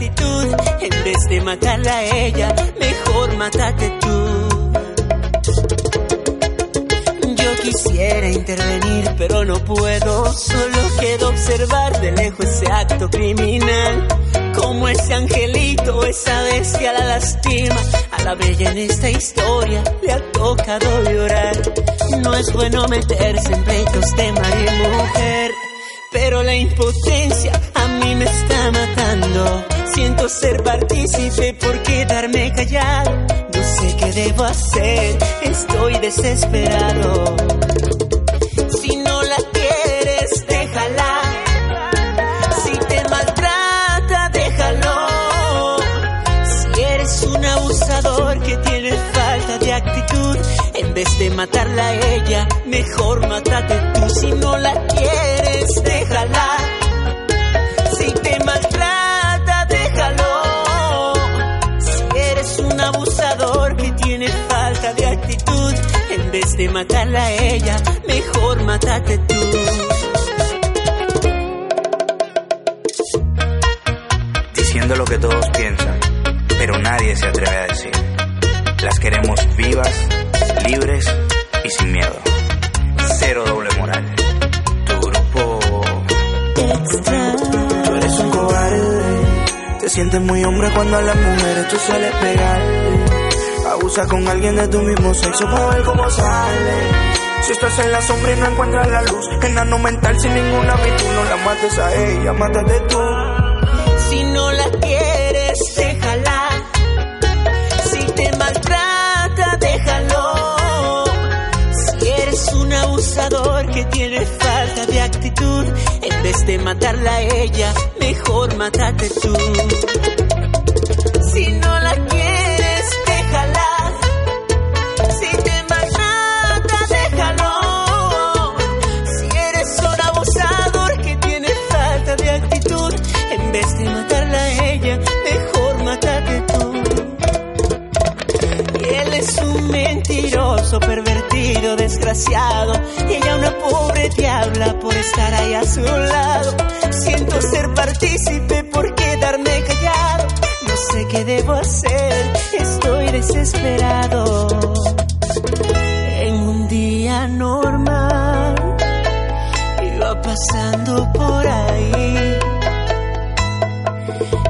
Speaker 9: En vez de matarla a ella, mejor mátate tú. Yo quisiera intervenir, pero no puedo. Solo quedo observar de lejos ese acto criminal. Como ese angelito, esa bestia la lastima. A la bella en esta historia le ha tocado llorar. No es bueno meterse en pleitos de marido y mujer. Pero la impotencia a mí me está matando. Siento ser partícipe por quedarme callado. No sé qué debo hacer, estoy desesperado. Si no la quieres, déjala. Si te maltrata, déjalo. Si eres un abusador que tiene falta de actitud, en vez de matarla a ella, mejor mátate tú. Si no la quieres, de matarla a ella, mejor mátate tú.
Speaker 8: Diciendo lo que todos piensan, pero nadie se atreve a decir. Las queremos vivas, libres y sin miedo. Cero doble moral. Tu grupo.
Speaker 9: Extra.
Speaker 10: Tú eres un cobarde. Te sientes muy hombre cuando a las mujeres tú sueles pegar. Abusa con alguien de tu mismo sexo para ver cómo sale. Si estás en la sombra y no encuentras la luz, enano mental sin ninguna virtud, no la mates a ella, mátate tú.
Speaker 9: Si no la quieres, déjala. Si te maltrata, déjalo. Si eres un abusador que tiene falta de actitud, en vez de matarla a ella, mejor mátate tú. Tú. Y desgraciado. Ella una pobre diabla por estar ahí a su lado. Siento ser partícipe por quedarme callado. No sé qué debo hacer, estoy desesperado. En un día normal, iba pasando por ahí.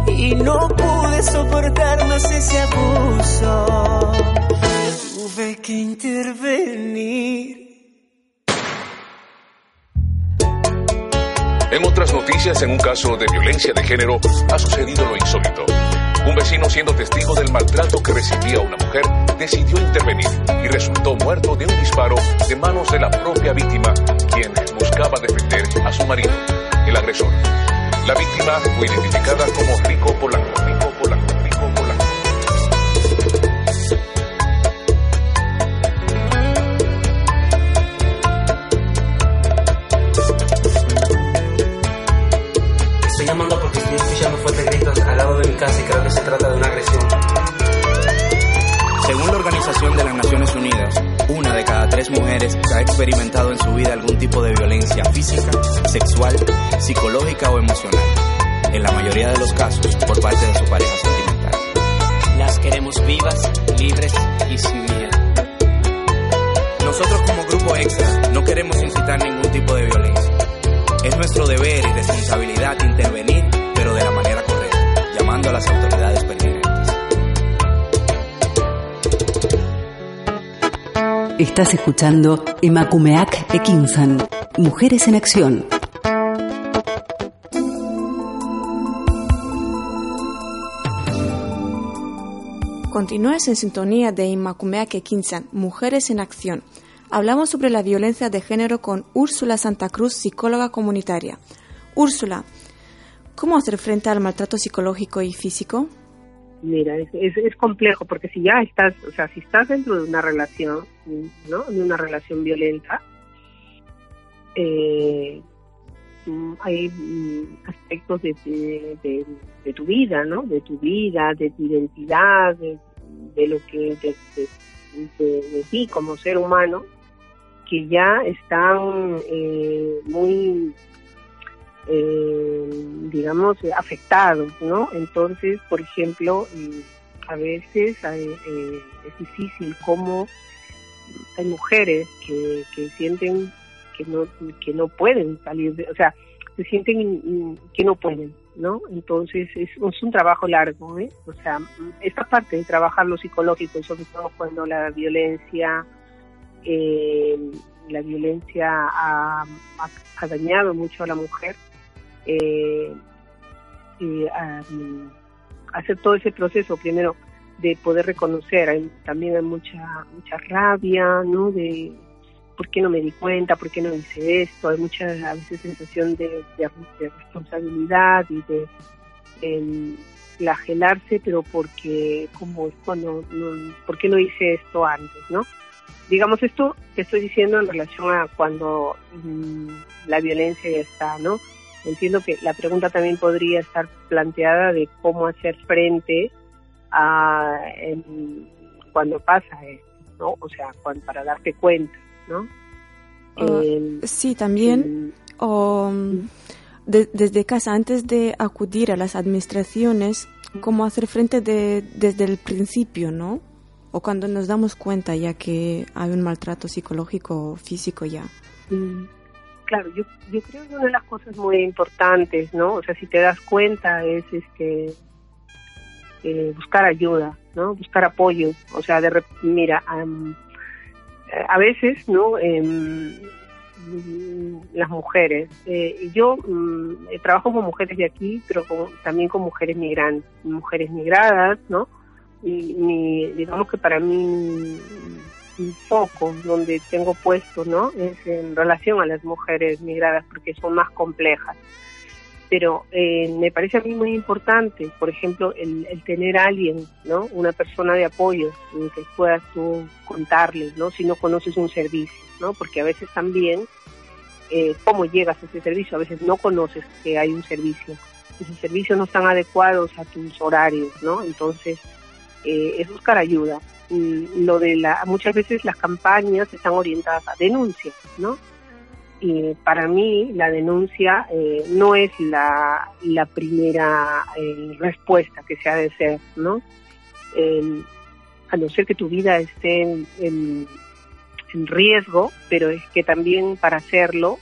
Speaker 9: Y no pude soportar más ese abuso. Intervenir.
Speaker 11: En otras noticias, en un caso de violencia de género, ha sucedido lo insólito. Un vecino, siendo testigo del maltrato que recibía una mujer, decidió intervenir y resultó muerto de un disparo de manos de la propia víctima, quien buscaba defender a su marido, el agresor. La víctima fue identificada como Rico Polanco.
Speaker 8: Organización de las Naciones Unidas, una de cada tres mujeres ha experimentado en su vida algún tipo de violencia física, sexual, psicológica o emocional. En la mayoría de los casos, por parte de su pareja sentimental.
Speaker 9: Las queremos vivas, libres y sin miedo.
Speaker 8: Nosotros como Grupo Extra no queremos incitar ningún tipo de violencia. Es nuestro deber y responsabilidad intervenir, pero de la manera correcta, llamando a las autoridades pertinentes.
Speaker 1: Estás escuchando Emakumeak Ekinsan, Mujeres en Acción.
Speaker 2: Continúas en sintonía de Inmacumeaque Ekinsan, Mujeres en Acción. Hablamos sobre la violencia de género con Úrsula Santa Cruz, psicóloga comunitaria. Úrsula, ¿cómo hacer frente al maltrato psicológico y físico?
Speaker 7: Mira, es, es, es complejo porque si ya estás, o sea, si estás dentro de una relación, ¿no? De una relación violenta, eh, mm, hay mm, aspectos de, de, de- tu vida, ¿no? De tu vida, de tu identidad, de, lo que de, ti como ser humano, que ya están eh, muy eh, digamos, eh, afectados, ¿no? Entonces, por ejemplo, mm, a veces eh, es difícil cómo hay mujeres que, que sienten que no que no pueden salir, de, o sea, se sienten mm, que no pueden, ¿no? Entonces es, un trabajo largo, ¿eh? O sea, mm, esta parte de trabajar lo psicológico, sobre todo cuando la violencia eh, la violencia ha dañado mucho a la mujer, eh, um, hacer todo ese proceso primero de poder reconocer, hay, también hay mucha mucha rabia, ¿no? De por qué no me di cuenta, por qué no hice esto, hay mucha a veces sensación de, de- de responsabilidad y de em, flagelarse, pero porque como esto no, no, ¿por qué no hice esto antes, no? Digamos esto que estoy diciendo en relación a cuando mm, la violencia ya está, ¿no? Entiendo que la pregunta también podría estar planteada de cómo hacer frente a em, cuando pasa esto, ¿no? O sea, cuando, para darte cuenta, ¿no?
Speaker 2: Ah,
Speaker 7: Em,
Speaker 2: sí, también o, de- desde casa, antes de acudir a las administraciones, cómo hacer frente de, desde el principio, ¿no? O cuando nos damos cuenta ya que hay un maltrato psicológico o físico ya.
Speaker 7: Mm, Claro, yo, yo creo que una de las cosas muy importantes, ¿no? O sea, si te das cuenta es este eh, buscar ayuda, ¿no? Buscar apoyo. O sea, de mira, eh, a veces, ¿no? Mm, las mujeres. eh, yo mm, eh, trabajo con mujeres de aquí, pero con- también con mujeres migrantes, mujeres migradas, ¿no? Y mi, digamos que para mí foco donde tengo puesto, ¿no? Es en relación a las mujeres migradas porque son más complejas. Pero eh, me parece a mí muy importante, por ejemplo, el, el tener alguien, ¿no? Una persona de apoyo en que puedas tú contarles, ¿no? Si no conoces un servicio, ¿no? Porque a veces también, eh, ¿cómo llegas a ese servicio? A veces no conoces que hay un servicio. Esos servicios no están adecuados a tus horarios, ¿no? Entonces, eh, es buscar ayuda. Y lo de la, muchas veces las campañas están orientadas a denuncias, ¿no? Y para mí la denuncia eh, no es la, la primera eh, respuesta que se ha de hacer, ¿no? a no ser que tu vida esté en, en, riesgo, pero es que también para hacerlo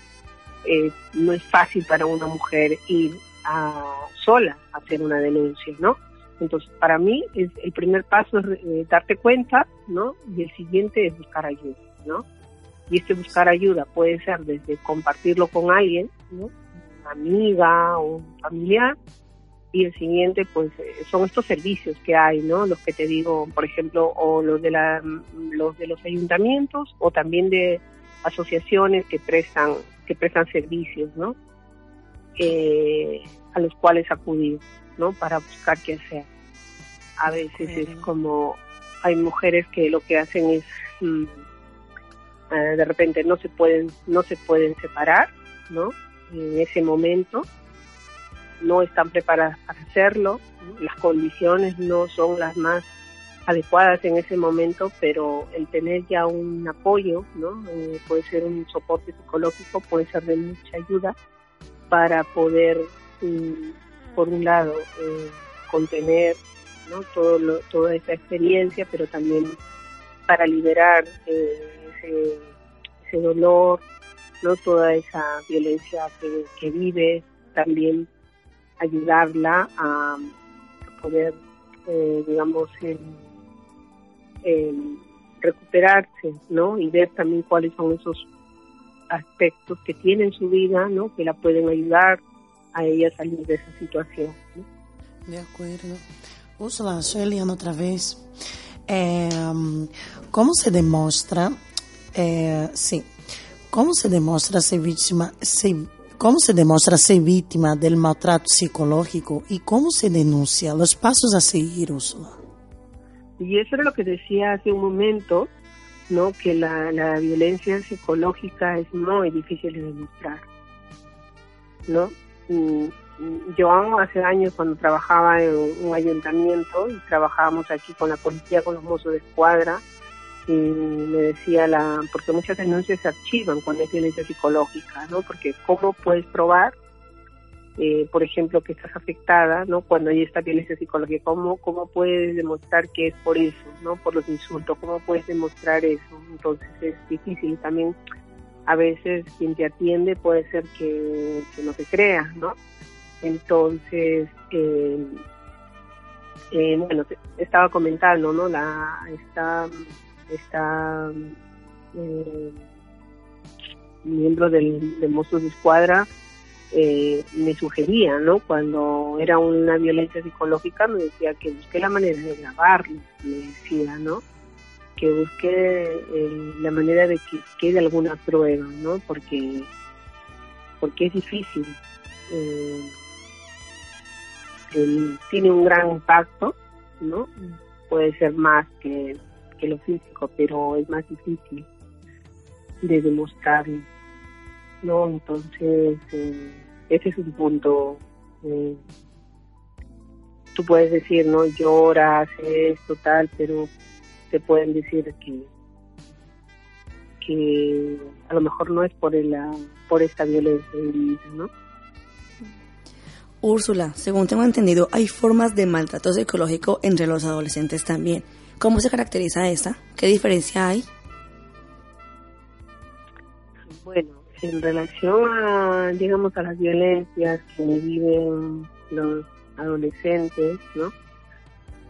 Speaker 7: eh, no es fácil para una mujer ir a, sola a hacer una denuncia, ¿no? Entonces, para mí, el primer paso es eh, darte cuenta, ¿no? Y el siguiente es buscar ayuda, ¿no? Y este buscar ayuda puede ser desde compartirlo con alguien, ¿no? Una amiga o un familiar, y el siguiente, pues, eh, son estos servicios que hay, ¿no? Los que te digo, por ejemplo, o los de, la, los, de los ayuntamientos, o también de asociaciones que prestan, que prestan servicios, ¿no? Eh, a los cuales acudir. ¿No? Para buscar qué hacer. A veces es como, hay mujeres que lo que hacen es, mm, eh, de repente no se pueden, no se pueden separar, ¿no? En ese momento no están preparadas para hacerlo, las condiciones no son las más adecuadas en ese momento, pero el tener ya un apoyo, ¿no? Eh, puede ser un soporte psicológico, puede ser de mucha ayuda para poder mm, por un lado, eh, contener ¿no? Todo toda esa experiencia, pero también para liberar eh, ese, dolor, no toda esa violencia que, vive, también ayudarla a, poder, eh, digamos, recuperarse, ¿no? Y ver también cuáles son esos aspectos que tiene en su vida, ¿no? Que la pueden ayudar a ella salir de esa situación.
Speaker 4: De acuerdo. Úrsula, soy Eliana otra vez. Eh, ¿Cómo se demuestra, eh, sí, cómo se demuestra ser víctima, cómo se demuestra ser víctima del maltrato psicológico y cómo se denuncia? Los pasos a seguir, Úrsula.
Speaker 7: Y eso era lo que decía hace un momento, ¿no? Que la, la violencia psicológica es muy difícil de demostrar, ¿no? Yo hace años cuando trabajaba en un ayuntamiento y trabajábamos aquí con la policía, con los mozos de escuadra, y me decía la, porque muchas denuncias se archivan cuando hay violencia psicológica, ¿no? Porque cómo puedes probar, eh, por ejemplo, que estás afectada, ¿no? Cuando hay esta violencia psicológica, ¿cómo, cómo puedes demostrar que es por eso, ¿no? Por los insultos, ¿cómo puedes demostrar eso? Entonces es difícil también a veces quien te atiende puede ser que, no te crea, ¿no? Entonces, eh, eh, bueno, estaba comentando, ¿no? La, esta, esta eh, miembro del, de Mozos de Escuadra me sugería, ¿no? Cuando era una violencia psicológica, me decía que busqué la manera de grabarlo, me decía, ¿no? Que busque eh, la manera de que quede alguna prueba, ¿no? Porque, porque es difícil. Eh, tiene un gran impacto, ¿no? Puede ser más que, lo físico, pero es más difícil de demostrarlo, ¿no? Entonces, eh, ese es un punto. tú puedes decir, ¿no? Lloras, esto, tal, pero te pueden decir que que a lo mejor no es por el, por esta violencia ¿no?
Speaker 3: Úrsula, según tengo entendido, hay formas de maltrato psicológico entre los adolescentes también. ¿Cómo se caracteriza esta? ¿Qué diferencia hay?
Speaker 7: Bueno, en relación a, digamos, a las violencias que viven los adolescentes, ¿no?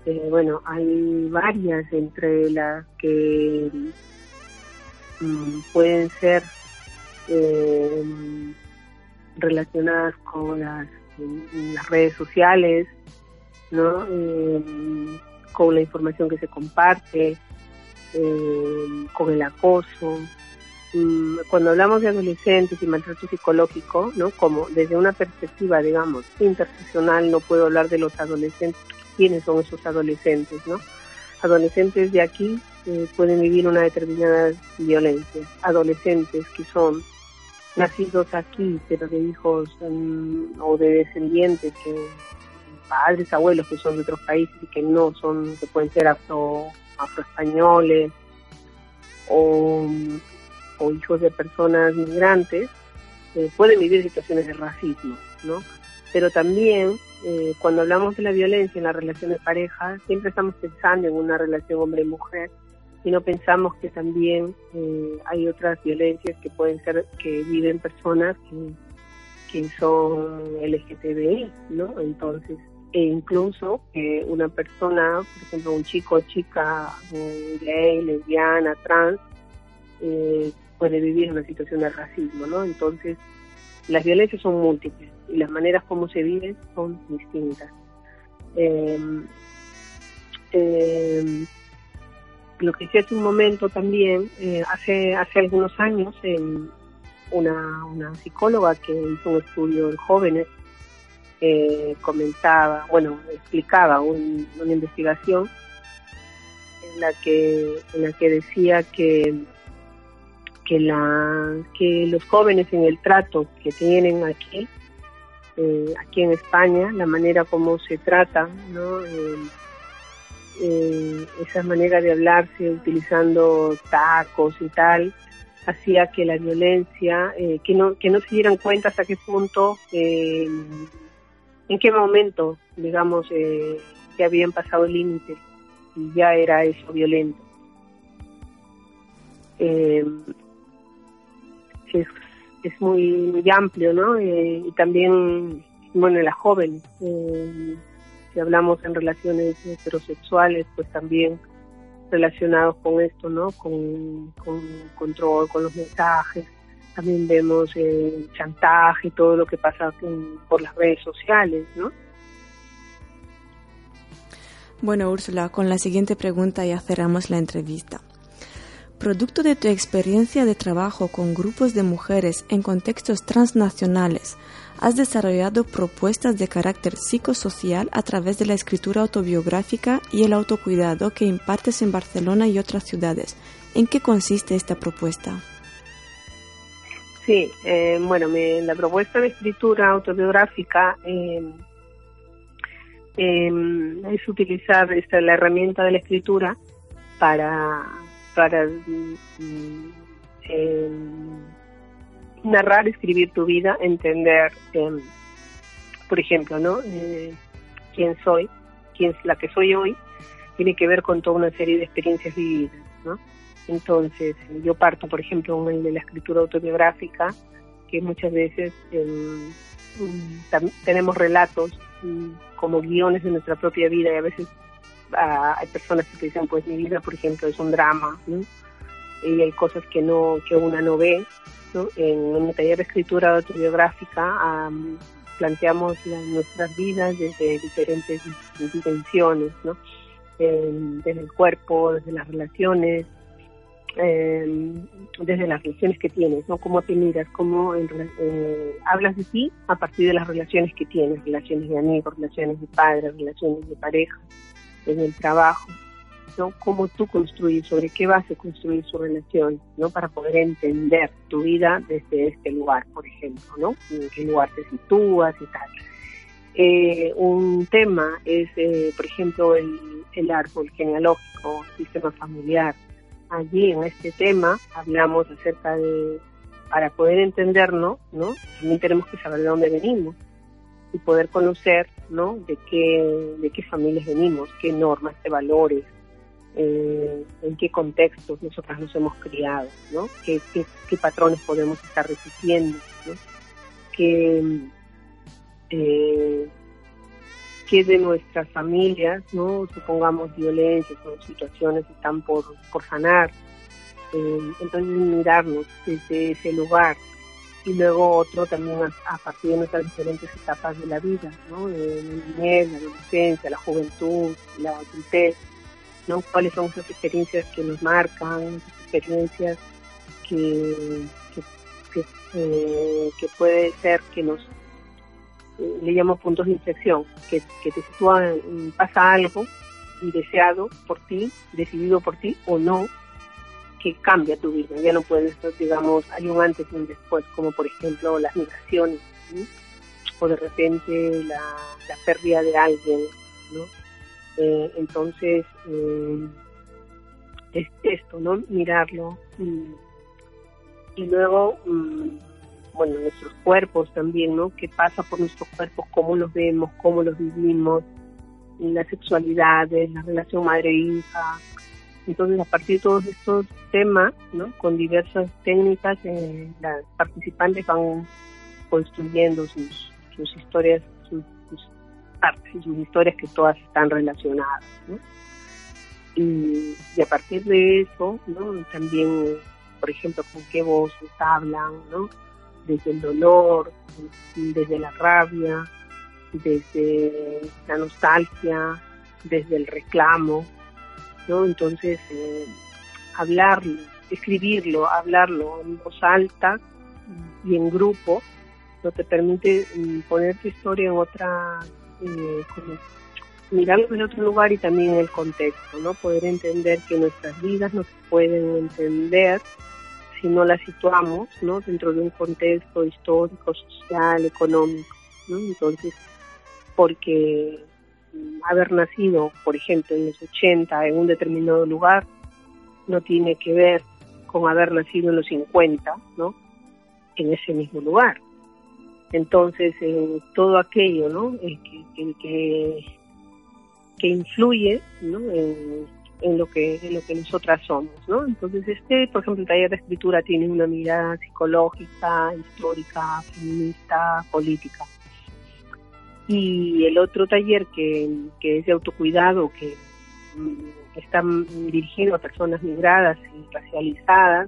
Speaker 7: Eh, bueno, hay varias entre las que mm, pueden ser eh, relacionadas con las, redes sociales, ¿no? Eh, con la información que se comparte, con el acoso. Mm, cuando hablamos de adolescentes y maltrato psicológico, ¿no? Como desde una perspectiva, digamos, interseccional, no puedo hablar de los adolescentes quiénes son esos adolescentes, ¿no? Adolescentes de aquí eh, pueden vivir una determinada violencia. Adolescentes que son nacidos aquí, pero de hijos mm, o de descendientes que padres, abuelos que son de otros países y que no son, que pueden ser afro, afroespañoles o, o hijos de personas migrantes, eh, pueden vivir situaciones de racismo, ¿no? Pero también eh, cuando hablamos de la violencia en la relación de pareja, siempre estamos pensando en una relación hombre-mujer y no pensamos que también eh, hay otras violencias que pueden ser que viven personas que, son LGTBI, ¿no? Entonces, e incluso que una persona, por ejemplo, un chico chica gay, lesbiana, trans, eh, puede vivir una situación de racismo, ¿no? Entonces, las violencias son múltiples y las maneras como se viven son distintas. Eh, lo que hice hace un momento también, eh, hace, hace algunos años, una, una psicóloga que hizo un estudio en jóvenes eh, comentaba, bueno, explicaba una investigación en la que en la que decía que que la que los jóvenes en el trato que tienen aquí eh, aquí en España la manera como se tratan no eh, eh, esa manera de hablarse utilizando tacos y tal hacía que la violencia eh, que no que no se dieran cuenta hasta qué punto eh, en qué momento digamos eh, que habían pasado el límite y ya era eso violento. Eh, es, es muy, muy amplio no y también bueno las jóvenes si hablamos en relaciones heterosexuales, pues también relacionados con esto, ¿no? Con, control, con los mensajes. También vemos eh, chantaje, todo lo que pasa por las redes sociales, ¿no?
Speaker 2: Bueno, Úrsula, con la siguiente pregunta ya cerramos la entrevista. Producto de tu experiencia de trabajo con grupos de mujeres en contextos transnacionales, has desarrollado propuestas de carácter psicosocial a través de la escritura autobiográfica y el autocuidado que impartes en Barcelona y otras ciudades. ¿En qué consiste esta propuesta?
Speaker 7: Sí, eh, bueno, la propuesta de escritura autobiográfica em, em, es utilizar esta, la herramienta de la escritura para, para mm, em, narrar, escribir tu vida, entender, em, por ejemplo, ¿no? Eh, quién soy, quién es la que soy hoy, tiene que ver con toda una serie de experiencias vividas, ¿no? Entonces, yo parto, por ejemplo, de la escritura autobiográfica, que muchas veces em, tenemos relatos mm, como guiones de nuestra propia vida y a veces ah, hay personas que dicen, pues mi vida, por ejemplo, es un drama, y hay cosas que no que una no ve en mi taller de escritura autobiográfica planteamos nuestras vidas desde diferentes dimensiones, ¿no? desde el cuerpo, desde las relaciones, em, desde las relaciones que tienes, ¿no? Cómo te miras, cómo eh, hablas de ti a partir de las relaciones que tienes, relaciones de amigos, relaciones de padres, relaciones de pareja, en el trabajo. ¿no? Cómo tú construyes, sobre qué base construir su relación, ¿no? Para poder entender tu vida desde este lugar, por ejemplo, ¿no? En qué lugar te sitúas y tal. Eh, un tema es, eh, por ejemplo, el, el árbol genealógico, sistema familiar. Allí en este tema hablamos acerca de, para poder entendernos, ¿no? También tenemos que saber de dónde venimos y poder conocer, ¿no? De qué, de qué familias venimos, qué normas, qué valores, eh, en qué contextos nosotras nos hemos criado, ¿no? ¿Qué, patrones podemos estar repitiendo. ¿Qué, eh, de nuestras familias, ¿no? Supongamos violencias o situaciones están por, por sanar. Eh, entonces mirarnos desde ese lugar y luego otro también a, partir de nuestras diferentes etapas de la vida, ¿no? la niñez, la adolescencia, la juventud, la adultez, cuáles son esas experiencias que nos marcan, esas experiencias que, que, eh, puede ser que nos eh, le llamo puntos de inflexión, que, te sitúan, pasa algo deseado por ti, decidido por ti o no, que cambia tu vida. Ya no puedes, digamos, hay un antes y un después, como por ejemplo las migraciones o de repente la, pérdida de alguien, ¿no? Eh, entonces, eh, es esto, ¿no? Mirarlo. Y, y luego, mm, bueno, nuestros cuerpos también, ¿no? ¿Qué pasa por nuestros cuerpos? ¿Cómo los vemos? ¿Cómo los vivimos? La sexualidad, la relación madre-hija. Entonces, a partir de todos estos temas. Con diversas técnicas, eh, las participantes van construyendo sus, sus historias, sus, sus partes, sus historias que todas están relacionadas. Y, a partir de eso. También, por ejemplo, con qué voces hablan, ¿no? Desde el dolor, desde la rabia, desde la nostalgia, desde el reclamo, Entonces, eh, hablarlo, escribirlo, hablarlo en voz alta y en grupo, no te permite mm, poner tu historia en otra, eh, como mirarlo en otro lugar y también en el contexto, ¿no? Poder entender que nuestras vidas no se pueden entender si no las situamos, ¿no? Dentro de un contexto histórico, social, económico, ¿no? Entonces, porque haber nacido, por ejemplo, en los 80 en un determinado lugar no tiene que ver con haber nacido en los 50, ¿no? En ese mismo lugar. Entonces, eh, todo aquello, ¿no? Eh, que, que, que, influye, ¿no? En, en, lo que en lo que nosotras somos, ¿no? Entonces, este, por ejemplo, el taller de escritura tiene una mirada psicológica, histórica, feminista, política. Y el otro taller que, que es de autocuidado, que mm, está dirigido a personas migradas y racializadas,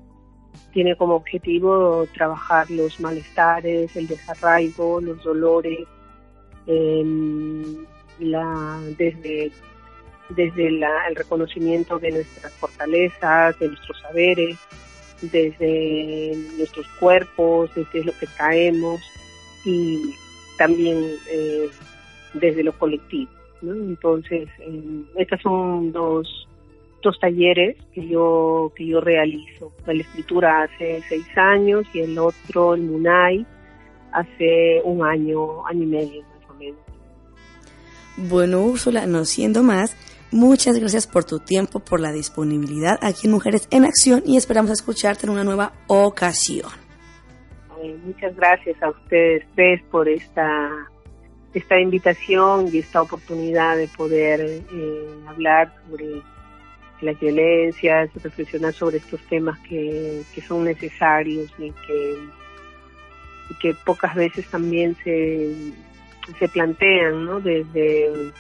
Speaker 7: tiene como objetivo trabajar los malestares, el desarraigo, los dolores, eh, la, desde, desde la, el reconocimiento de nuestras fortalezas, de nuestros saberes, desde nuestros cuerpos, desde lo que traemos y también eh, desde lo colectivo. ¿no? Entonces, eh, estas son dos dos talleres que yo que yo realizo. La escritura hace seis años y el otro, el Munay, hace un año, año y medio más o menos.
Speaker 3: Bueno, Úrsula, no siendo más, muchas gracias por tu tiempo, por la disponibilidad aquí en Mujeres en Acción y esperamos escucharte en una nueva ocasión.
Speaker 7: Muchas gracias a ustedes tres por esta esta invitación y esta oportunidad de poder eh, hablar sobre las violencias, reflexionar sobre estos temas que, que son necesarios y que, y que pocas veces también se, se plantean, ¿no? Desde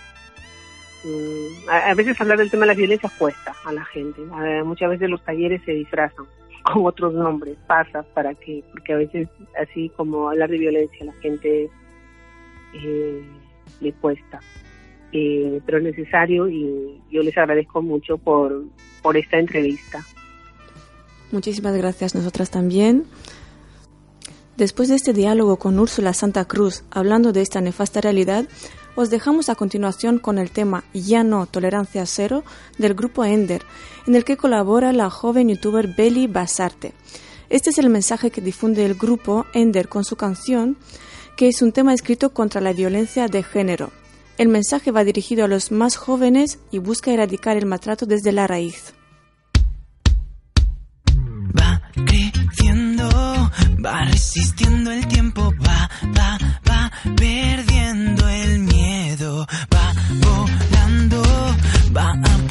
Speaker 7: mm, a, veces hablar del tema de las violencias cuesta a la gente. muchas veces los talleres se disfrazan con otros nombres, pasa para que, porque a veces así como hablar de violencia la gente eh, le cuesta eh, pero es necesario y yo les agradezco mucho por, por esta entrevista.
Speaker 2: Muchísimas gracias, nosotras también. Después de este diálogo con Úrsula Santa Cruz, hablando de esta nefasta realidad, os dejamos a continuación con el tema Ya no, tolerancia cero del grupo Ender, en el que colabora la joven youtuber Beli Basarte. Este es el mensaje que difunde el grupo Ender con su canción, que es un tema escrito contra la violencia de género. El mensaje va dirigido a los más jóvenes y busca erradicar el maltrato desde la raíz.
Speaker 9: Creciendo, va resistiendo el tiempo, va, va, va perdiendo el miedo, va volando, va apuntando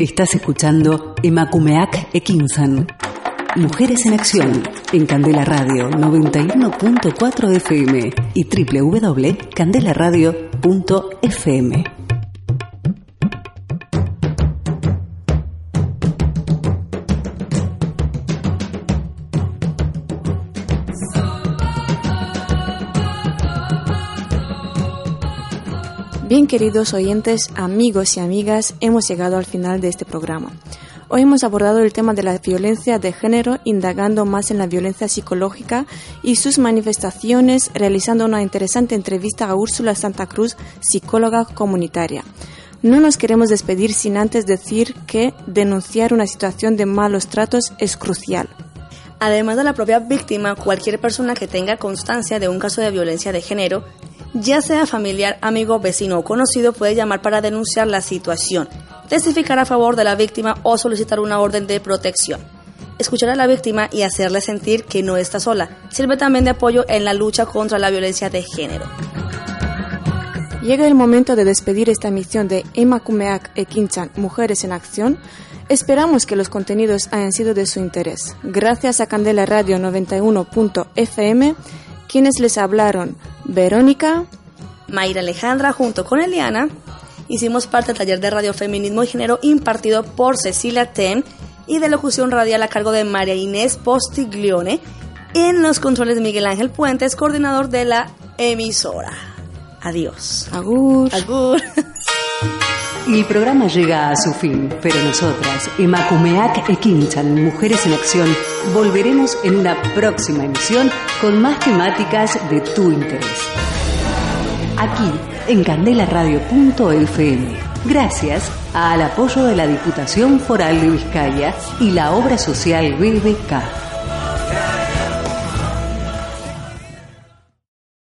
Speaker 1: Estás escuchando Emakumeak Ekinsan. Mujeres en Acción en Candela Radio 91.4 FM y www.candelaradio.fm.
Speaker 2: Bien queridos oyentes, amigos y amigas, hemos llegado al final de este programa. Hoy hemos abordado el tema de la violencia de género, indagando más en la violencia psicológica y sus manifestaciones, realizando una interesante entrevista a Úrsula Santa Cruz, psicóloga comunitaria. No nos queremos despedir sin antes decir que denunciar una situación de malos tratos es crucial.
Speaker 3: Además de la propia víctima, cualquier persona que tenga constancia de un caso de violencia de género, ya sea familiar, amigo, vecino o conocido, puede llamar para denunciar la situación, testificar a favor de la víctima o solicitar una orden de protección. Escuchar a la víctima y hacerle sentir que no está sola sirve también de apoyo en la lucha contra la violencia de género.
Speaker 2: Llega el momento de despedir esta emisión de Emakumeak Ekinchan Mujeres en Acción. Esperamos que los contenidos hayan sido de su interés. Gracias a Candela Radio 91.fm, quienes les hablaron Verónica,
Speaker 3: Mayra Alejandra junto con Eliana hicimos parte del taller de radio feminismo y género impartido por Cecilia Ten y de locución radial a cargo de María Inés Postiglione. En los controles Miguel Ángel Puentes, coordinador de la emisora. Adiós.
Speaker 2: Agur.
Speaker 3: Agur.
Speaker 1: El programa llega a su fin, pero nosotras, Emakumeak Ekinchan, Mujeres en Acción, volveremos en una próxima emisión con más temáticas de tu interés. Aquí, en candelaradio.fm. Gracias al apoyo de la Diputación Foral de Vizcaya y la obra social BBK.